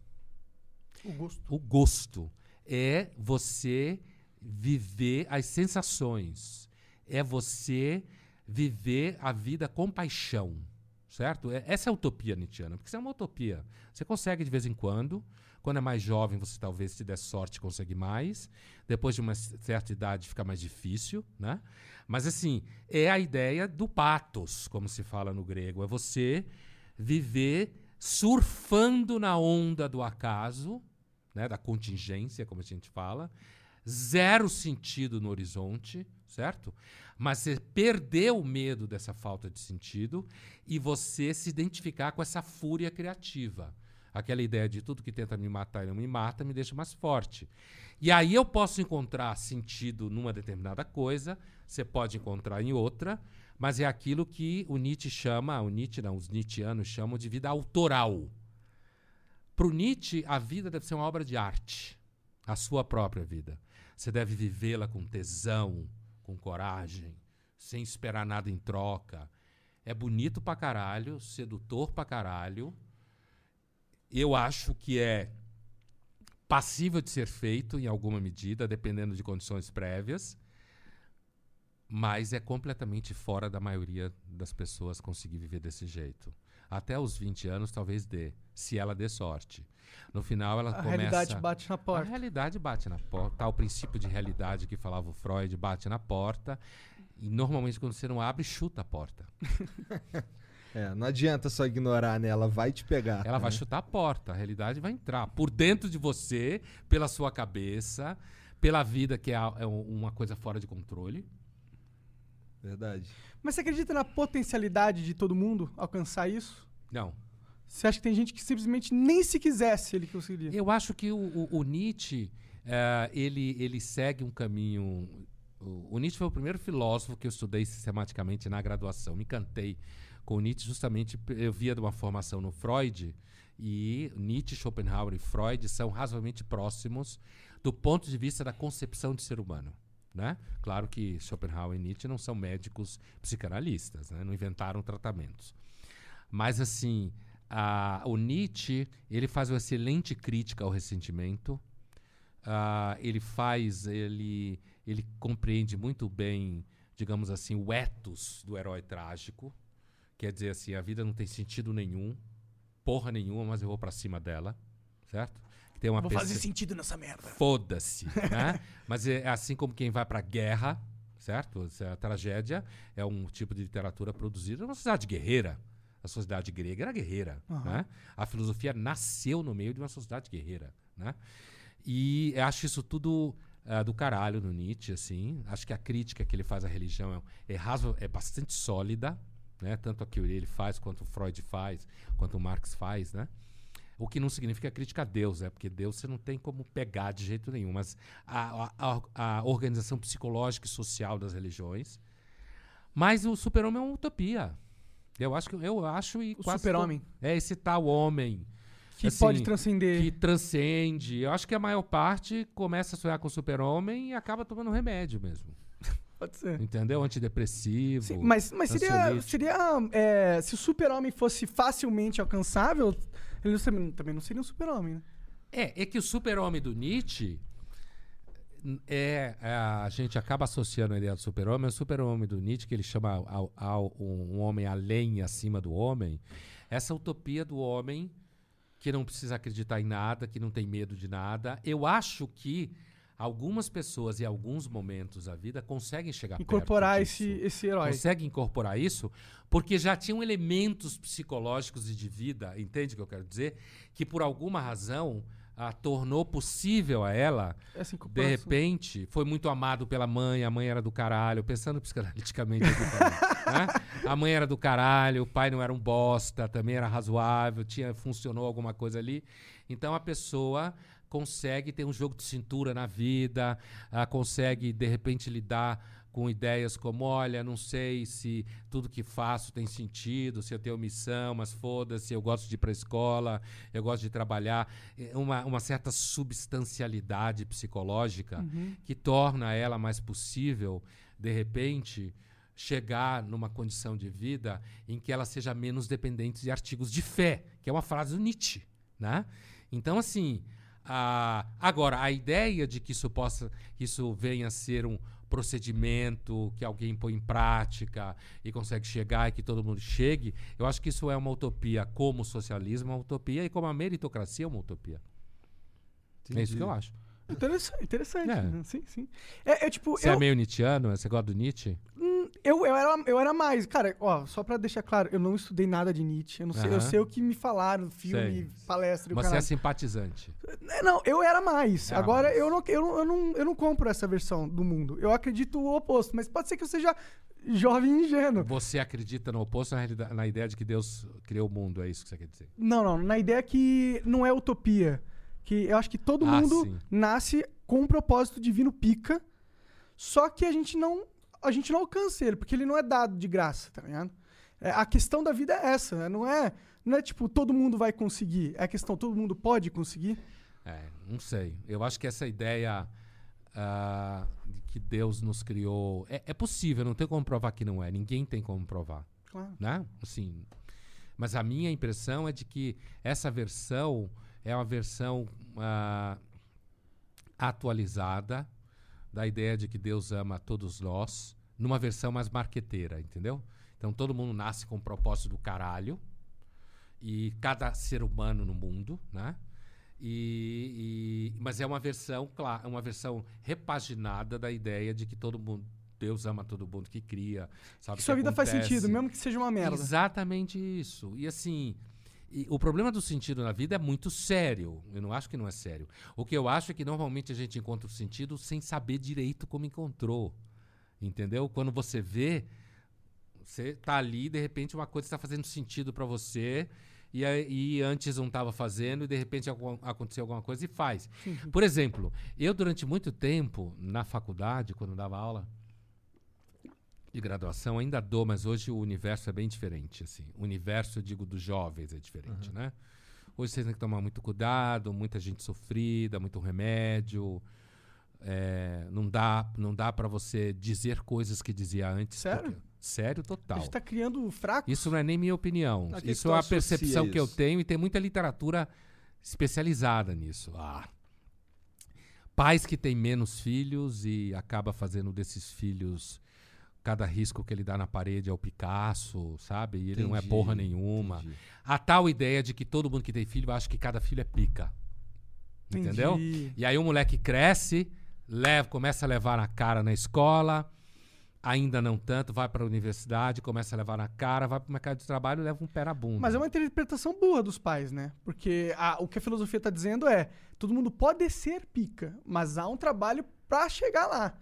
O gosto. O gosto é você viver as sensações. É você viver a vida com paixão. Certo? É, essa é a utopia nietzschiana, porque isso é uma utopia. Você consegue de vez em quando, quando é mais jovem, você talvez, se der sorte, consegue mais. Depois de uma certa idade, fica mais difícil, né? Mas, assim, é a ideia do patos, como se fala no grego. É você viver surfando na onda do acaso, né? da contingência, como a gente fala. Zero sentido no horizonte, certo? Mas você perder o medo dessa falta de sentido e você se identificar com essa fúria criativa. Aquela ideia de tudo que tenta me matar e não me mata me deixa mais forte. E aí eu posso encontrar sentido numa determinada coisa, você pode encontrar em outra, mas é aquilo que o Nietzsche chama, o Nietzsche não, os Nietzscheanos chamam de vida autoral. Para o Nietzsche, a vida deve ser uma obra de arte, a sua própria vida. Você deve vivê-la com tesão, com coragem, sem esperar nada em troca. É bonito pra caralho, sedutor pra caralho, eu acho que é passível de ser feito em alguma medida, dependendo de condições prévias, mas é completamente fora da maioria das pessoas conseguir viver desse jeito. Até os 20 anos talvez dê, se ela dê sorte. No final ela a começa... A realidade bate na porta. A realidade bate na porta. Tá o princípio de realidade que falava o Freud, bate na porta. E normalmente quando você não abre, chuta a porta. <laughs> É, não adianta só ignorar, né? Ela vai te pegar. Ela né? vai chutar a porta, a realidade vai entrar por dentro de você, pela sua cabeça, pela vida que é, é uma coisa fora de controle. Verdade. Mas você acredita na potencialidade de todo mundo alcançar isso? Não. Você acha que tem gente que simplesmente nem se quisesse ele conseguiria? Eu acho que o, o, o Nietzsche uh, ele, ele segue um caminho. O, o Nietzsche foi o primeiro filósofo que eu estudei sistematicamente na graduação. Me encantei com Nietzsche justamente eu via de uma formação no Freud e Nietzsche, Schopenhauer e Freud são razoavelmente próximos do ponto de vista da concepção de ser humano. Né? Claro que Schopenhauer e Nietzsche não são médicos psicanalistas, né? não inventaram tratamentos. Mas assim, a, o Nietzsche ele faz uma excelente crítica ao ressentimento. Uh, ele faz, ele, ele compreende muito bem, digamos assim, o ethos do herói trágico. Quer dizer assim, a vida não tem sentido nenhum, porra nenhuma, mas eu vou para cima dela, certo? Tem uma vou fazer sentido nessa merda. Foda-se, <laughs> né? mas é assim como quem vai para guerra, certo? A tragédia é um tipo de literatura produzida numa sociedade guerreira. A sociedade grega era guerreira, uhum. né? A filosofia nasceu no meio de uma sociedade guerreira, né? E acho isso tudo uh, do caralho no Nietzsche, assim. Acho que a crítica que ele faz à religião é, é, é bastante sólida, né? Tanto a que ele faz, quanto o Freud faz, quanto o Marx faz, né? O que não significa crítica a Deus, é porque Deus você não tem como pegar de jeito nenhum, mas a, a, a organização psicológica e social das religiões. Mas o super-homem é uma utopia. Eu acho que eu acho e o super-homem é esse tal homem que assim, pode transcender, que transcende. Eu acho que a maior parte começa a sonhar com o super-homem e acaba tomando remédio mesmo. <laughs> Pode ser. Entendeu? Antidepressivo. Sim, mas, mas seria. seria é, se o super-homem fosse facilmente alcançável, ele também não seria um super-homem, né? É, é que o super-homem do Nietzsche. É, é, a gente acaba associando a ideia do super-homem o super-homem do Nietzsche, que ele chama ao, ao, um homem além acima do homem. Essa utopia do homem que não precisa acreditar em nada, que não tem medo de nada. Eu acho que algumas pessoas em alguns momentos da vida conseguem chegar incorporar perto esse esse herói conseguem incorporar isso porque já tinham elementos psicológicos e de vida entende o que eu quero dizer que por alguma razão ah, tornou possível a ela, É de repente, foi muito amado pela mãe, a mãe era do caralho, pensando psicanaliticamente. aqui também, né? <laughs> A mãe era do caralho, o pai não era um bosta, também era razoável, tinha, funcionou alguma coisa ali. Então a pessoa consegue ter um jogo de cintura na vida, ah, consegue, de repente, lidar com ideias como, olha, não sei se tudo que faço tem sentido, se eu tenho missão, mas foda-se, eu gosto de ir para a escola, eu gosto de trabalhar. É Uma, uma certa substancialidade psicológica que torna ela mais possível, de repente, chegar numa condição de vida em que ela seja menos dependente de artigos de fé, que é uma frase do Nietzsche, né? Então, assim, a- agora, a ideia de que isso possa, que isso venha a ser um procedimento que alguém põe em prática e consegue chegar e que todo mundo chegue, eu acho que isso é uma utopia, como o socialismo é uma utopia e como a meritocracia é uma utopia. É isso que eu acho. Interessante, interessante. É. né? Sim, sim. É, é tipo, Você eu, é meio Nietzscheano? Você gosta do Nietzsche? hum, eu, eu, era, eu era mais. Cara, ó, só pra deixar claro, eu não estudei nada de Nietzsche. Eu, não sei, eu sei o que me falaram, filme, Sei. palestra e o Mas você é caralho. simpatizante. É, Não, eu era mais. Era Agora mais. Eu, não, eu, não, eu, não, eu não compro essa versão do mundo. Eu acredito o oposto. Mas pode ser que eu seja jovem e ingênuo. Você acredita no oposto na, na ideia de que Deus criou o mundo, é isso que você quer dizer? Não, não. Na ideia que não é utopia. Que eu acho que todo Ah, mundo sim. nasce com um propósito divino pica. Só que a gente não. A gente não alcança ele, porque ele não é dado de graça, tá ligado? É, a questão da vida é essa. né? Não é, não é tipo, todo mundo vai conseguir. É a questão, todo mundo pode conseguir. É, não sei. Eu acho que essa ideia ah, de que Deus nos criou. É, é possível, não tem como provar que não é. Ninguém tem como provar. Claro. Né? Assim, mas a minha impressão é de que essa versão é uma versão ah, atualizada da ideia de que Deus ama todos nós, numa versão mais marqueteira, entendeu? Então todo mundo nasce com o propósito do caralho, e cada ser humano no mundo, né? E, e- mas é uma versão, claro, uma versão repaginada da ideia de que todo mundo, Deus ama todo mundo que cria, sabe? Que que sua vida faz sentido, mesmo que seja uma merda. Exatamente isso. E assim, e o problema do sentido na vida é muito sério. Eu não acho que não é sério. O que eu acho é que normalmente a gente encontra o sentido sem saber direito como encontrou. Entendeu? Quando você vê, você tá ali, de repente uma coisa está fazendo sentido para você. E, e antes não estava fazendo, e de repente algum- aconteceu alguma coisa e faz. Por exemplo, eu durante muito tempo, na faculdade, quando dava aula, de graduação ainda dou, mas hoje o universo é bem diferente, assim. O universo, eu digo, dos jovens é diferente, né? Hoje vocês têm que tomar muito cuidado, muita gente sofrida, muito remédio. é, não dá, não dá para você dizer coisas que dizia antes. Sério? porque- sério, A total. gente tá criando fracos. Isso não é nem minha opinião. A isso é associa percepção que eu tenho e tem muita literatura especializada nisso. Ah. Pais que têm menos filhos e acaba fazendo desses filhos cada risco que ele dá na parede é o Picasso, sabe? E ele não é Entendi, porra nenhuma. entendi. A tal ideia de que todo mundo que tem filho acha que cada filho é pica. Entendeu? Entendi. E aí o moleque cresce, leva, começa a levar na cara na escola, ainda não tanto, vai para a universidade, começa a levar na cara, vai para o mercado de trabalho e leva um pé na bunda. Mas é uma interpretação burra dos pais, né? Porque a- o que a filosofia tá dizendo é: todo mundo pode ser pica, mas há um trabalho pra chegar lá.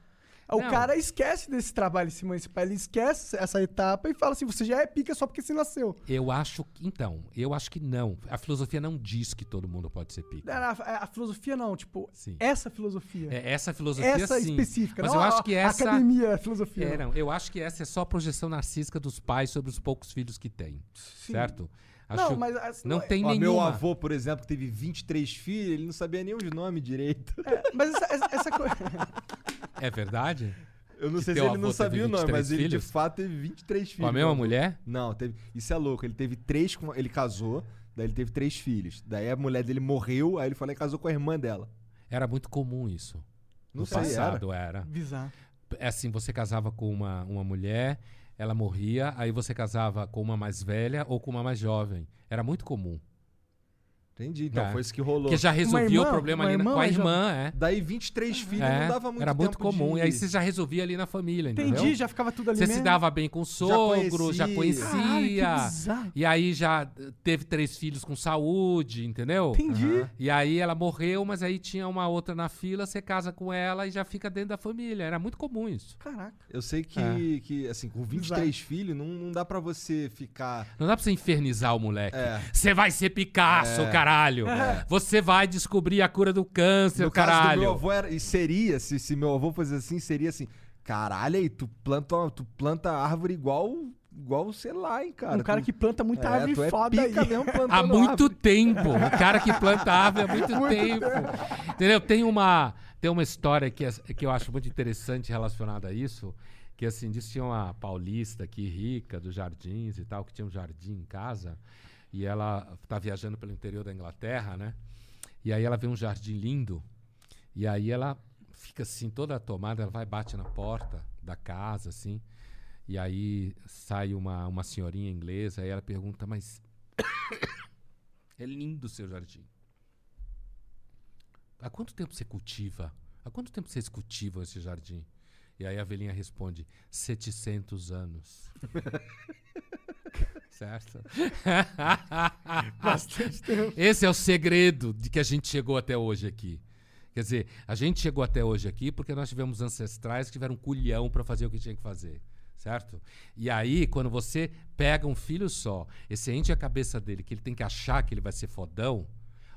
O Não. cara esquece desse trabalho em cima desse pai, ele esquece essa etapa e fala assim: você já é pica só porque você nasceu. Eu acho que. Então, eu acho que não. A filosofia não diz que todo mundo pode ser pica. A, a- a filosofia não, tipo, Sim. essa filosofia. É, essa filosofia essa sim. específica, Mas não eu a- acho que essa. academia, a filosofia. É, não. não, eu acho que essa é só a projeção narcísica dos pais sobre os poucos filhos que têm. Sim. Certo? Não, Acho- mas as- não tem Ó, nenhuma. meu avô, por exemplo, que teve 23 filhos, ele não sabia nem os nomes direito. é, mas essa, essa, essa coisa. <laughs> É verdade? Eu não Que sei se ele não sabia o nome, 23 mas ele filhos? de fato teve 23 filhos. Com a mesma mulher? Não, teve, isso é louco. Ele teve três com. Ele casou, daí ele teve três filhos. Daí a mulher dele morreu, aí ele foi lá e casou com a irmã dela. Era muito comum isso. Não no sei, era. passado era. Bizarro. É assim, você casava com uma, uma mulher, ela morria, aí você casava com uma mais velha ou com uma mais jovem. Era muito comum. Entendi. Então É. foi isso que rolou. Porque já resolvia irmã? o problema ali na- irmã, com a mas já- irmã, é. Daí 23 filhos É, não dava muito Era muito tempo comum. de- E aí você já resolvia ali na família, entendeu? Entendi, já ficava tudo ali Você mesmo. se dava bem com o sogro, já conhecia. Que conhecia. e aí já teve três filhos com saúde, entendeu? Entendi. Aham. E aí ela morreu, mas aí tinha uma outra na fila, você casa com ela e já fica dentro da família. Era muito comum isso. Caraca. Eu sei que, É. que assim, com 23 filhos, não, não dá pra você ficar. Não dá pra você infernizar o moleque. É. Você vai ser Picasso, caralho. Você vai descobrir a cura do câncer, No caso do caralho. meu avô, era, e seria, se, se meu avô fosse assim, seria assim: caralho, aí tu planta, tu planta árvore igual, igual sei lá, hein, cara. um cara Tu- que planta muita é, árvore tu é foda pica aí. mesmo <laughs> plantando Há muito árvore. tempo. O cara que planta árvore há muito, <laughs> tempo. Entendeu? Tem uma, tem uma história que, é- que eu acho muito interessante relacionada a isso. Que assim, diz que tinha uma paulista aqui, rica, dos jardins e tal, que tinha um jardim em casa. E ela tá viajando pelo interior da Inglaterra, né? E aí ela vê um jardim lindo. E aí ela fica assim, toda tomada, ela vai bate na porta da casa, assim. E aí sai uma, uma senhorinha inglesa, aí ela pergunta, mas <coughs> é lindo o seu jardim. Há quanto tempo você cultiva? Há quanto tempo vocês cultivam esse jardim? E aí a velhinha responde: 700 anos. <laughs> certo? <laughs> Bastante tempo. Esse é o segredo de que a gente chegou até hoje aqui. Quer dizer, a gente chegou até hoje aqui porque nós tivemos ancestrais que tiveram culhão para fazer o que tinha que fazer. Certo? E aí, quando você pega um filho só e você enche a cabeça dele que ele tem que achar que ele vai ser fodão,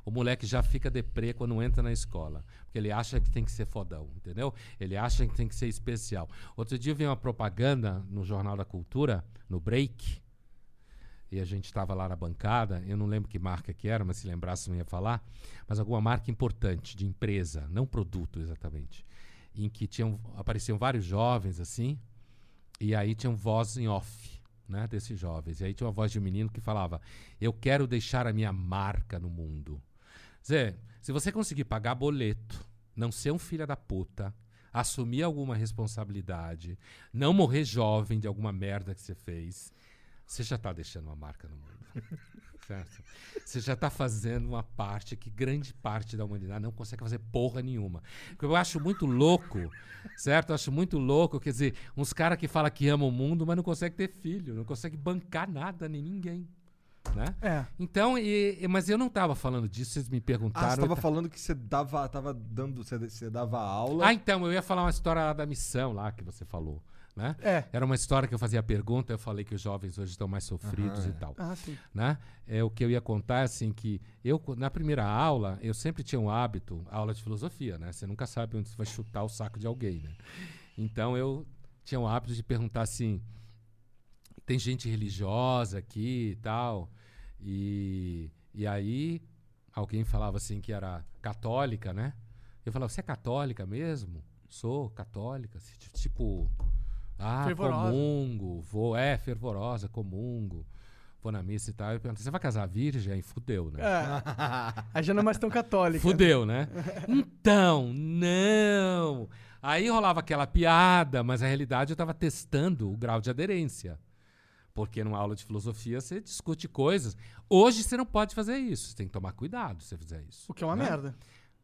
o moleque já fica deprê quando entra na escola. Porque ele acha que tem que ser fodão, entendeu? Ele acha que tem que ser especial. Outro dia eu vi uma propaganda no Jornal da Cultura, no Break, e a gente estava lá na bancada, eu não lembro que marca que era, mas se lembrasse não ia falar, mas alguma marca importante de empresa, não produto exatamente, em que tinham apareciam vários jovens assim, e aí tinha um voz em off, né, desses jovens. E aí tinha uma voz de um menino que falava: "Eu quero deixar a minha marca no mundo". Zé, se você conseguir pagar boleto, não ser um filho da puta, assumir alguma responsabilidade, não morrer jovem de alguma merda que você fez, você já está deixando uma marca no mundo. certo? Você já está fazendo uma parte que grande parte da humanidade não consegue fazer porra nenhuma. Eu acho muito louco, certo? Eu acho muito louco, quer dizer, uns caras que falam que amam o mundo, mas não conseguem ter filho, não conseguem bancar nada, nem ninguém. Né? É. Então, e- mas eu não estava falando disso, vocês me perguntaram. Ah, você eu tava ta- falando que você dava, tava dando, você, você dava aula. Ah, então, eu ia falar uma história lá da missão lá que você falou. Né? É. Era uma história que eu fazia a pergunta, eu falei que os jovens hoje estão mais sofridos Aham, e tal. Ah, sim. Né? É, o que eu ia contar é assim que eu, na primeira aula, eu sempre tinha um hábito, aula de filosofia, né? Você nunca sabe onde você vai chutar o saco de alguém, né? Então eu tinha o hábito de perguntar assim: tem gente religiosa aqui e tal. E, e aí alguém falava assim que era católica, né? Eu falava, você é católica mesmo? Sou católica. ti- Tipo, ah, Fervorosa. comungo, vou, é, fervorosa, comungo, vou na missa e tal. Eu perguntei, você vai casar virgem? Aí fudeu, né? É. <laughs> Aí já não é mais tão católica. Fudeu, né? Então, não. Aí rolava aquela piada, mas na realidade eu estava testando o grau de aderência. Porque numa aula de filosofia você discute coisas. Hoje você não pode fazer isso. Você tem que tomar cuidado se você fizer isso. O que é uma né? merda.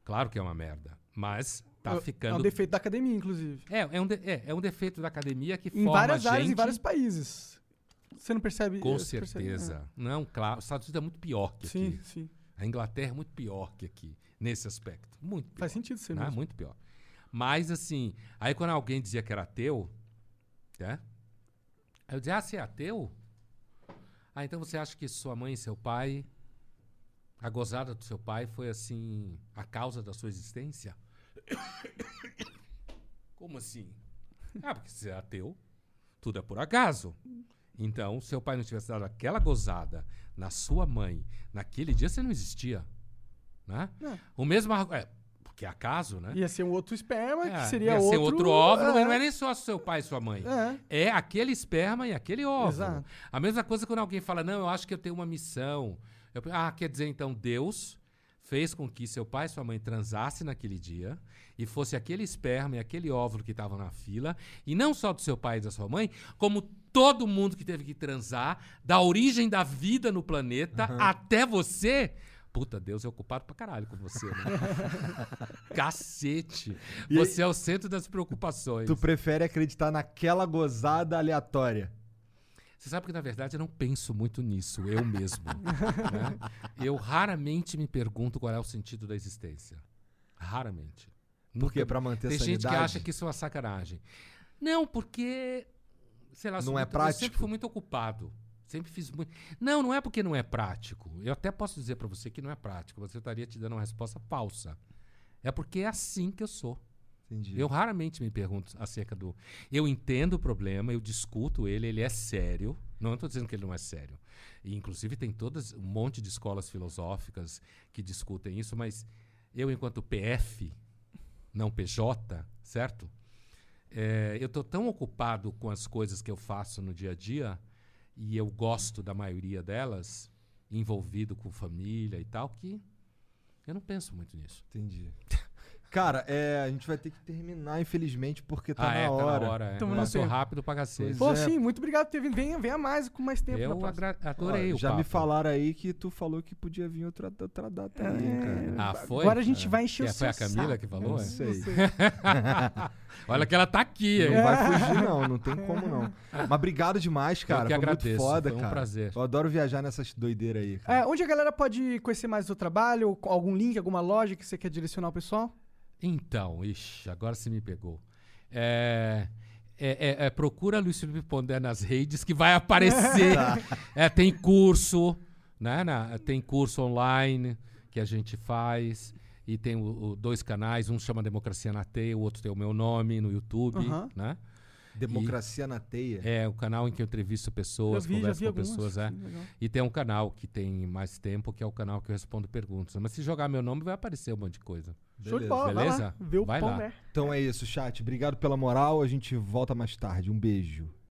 Claro que é uma merda. Mas tá É- É ficando. um defeito da academia, inclusive. É, é um, de- é, é um defeito da academia que Em forma várias gente... áreas, em vários países. Você não percebe Com você percebe- certeza. Não, claro. Os Estados Unidos é muito pior é. que Sim, aqui. sim. A Inglaterra é muito pior que aqui, nesse aspecto. Muito pior. Faz sentido ser né? mesmo. Muito pior. Mas, assim, aí quando alguém dizia que era ateu, né? Aí eu dizia, ah, você é ateu? Ah, então você acha que sua mãe e seu pai, a gozada do seu pai foi, assim, a causa da sua existência? Como assim? Ah, porque você é ateu, tudo é por acaso. Então, se seu pai não tivesse dado aquela gozada na sua mãe, naquele dia você não existia. Né? É. O mesmo. É, porque é acaso, né? Ia ser um outro esperma, É, que seria ia outro... ser outro óvulo, é. mas não é nem só seu pai e sua mãe. É. É aquele esperma e aquele óvulo. Exato. A mesma coisa quando alguém fala, não, eu acho que eu tenho uma missão. Eu, ah, quer dizer, então, Deus fez com que seu pai e sua mãe transassem naquele dia e fosse aquele esperma e aquele óvulo que estavam na fila, e não só do seu pai e da sua mãe, como todo mundo que teve que transar, da origem da vida no planeta até você, Puta, Deus é ocupado pra caralho com você, né? <laughs> Cacete! Você é o centro das preocupações. Tu prefere acreditar naquela gozada aleatória. Você sabe que, na verdade, eu não penso muito nisso, eu mesmo. <laughs> né? Eu raramente me pergunto qual é o sentido da existência. Raramente. Por quê? Nunca- Pra manter a Tem gente sanidade? que acha que isso é uma sacanagem. Não, porque. Sei lá, Não é muito- Eu prático? sempre fui muito ocupado. Sempre fiz muito. Não, não é porque não é prático. Eu até posso dizer pra você que não é prático. Você estaria te dando uma resposta falsa. É porque é assim que eu sou. Entendi. Eu raramente me pergunto acerca do. Eu entendo o problema, eu discuto ele, ele é sério. Não estou dizendo que ele não é sério. E, inclusive, tem todas um monte de escolas filosóficas que discutem isso, mas eu, enquanto PF, não PJ, certo? É, eu estou tão ocupado com as coisas que eu faço no dia a dia, e eu gosto da maioria delas, envolvido com família e tal, que eu não penso muito nisso. Entendi. <laughs> Cara, é, a gente vai ter que terminar, infelizmente, porque tá ah, na é, hora. tá na hora. É. No Passou rápido pra cacete. Pô, é. sim, muito obrigado por ter vindo. Venha, venha mais, com mais tempo. Eu agra- Ó, adorei o já me papo. falaram aí que tu falou que podia vir outra, outra data aí, É. cara. Ah, foi? Agora a gente vai encher É, o foi a Camila saco. que falou? Não é? sei. <laughs> Olha que ela tá aqui, hein? Não vai fugir, não, não tem como não. <laughs> Mas obrigado demais, cara. Eu que Foi agradeço, muito foda, foi um cara. prazer. Eu adoro viajar nessas doideiras aí. Cara. É, onde a galera pode conhecer mais o seu trabalho? Algum link, alguma loja que você quer direcionar o pessoal? Então, ixi, agora você me pegou. É, é- é- é, procura Luiz Felipe Pondé nas redes que vai aparecer. <laughs> É, tem curso, né? na- tem curso online que a gente faz. E tem o- o- dois canais, um chama Democracia na Teia, o outro tem o meu nome no YouTube, Aham. né? Democracia na teia. É o canal em que eu entrevisto pessoas, já vi, converso com algumas. pessoas, é. Sim. E tem um canal que tem mais tempo, que é o canal que eu respondo perguntas. Mas se jogar meu nome, vai aparecer um monte de coisa. Show de Beleza. bola, vai lá. Beleza? Vê o Vai pão, lá. né? Então é isso, chat. Obrigado pela moral. A gente volta mais tarde. Um beijo.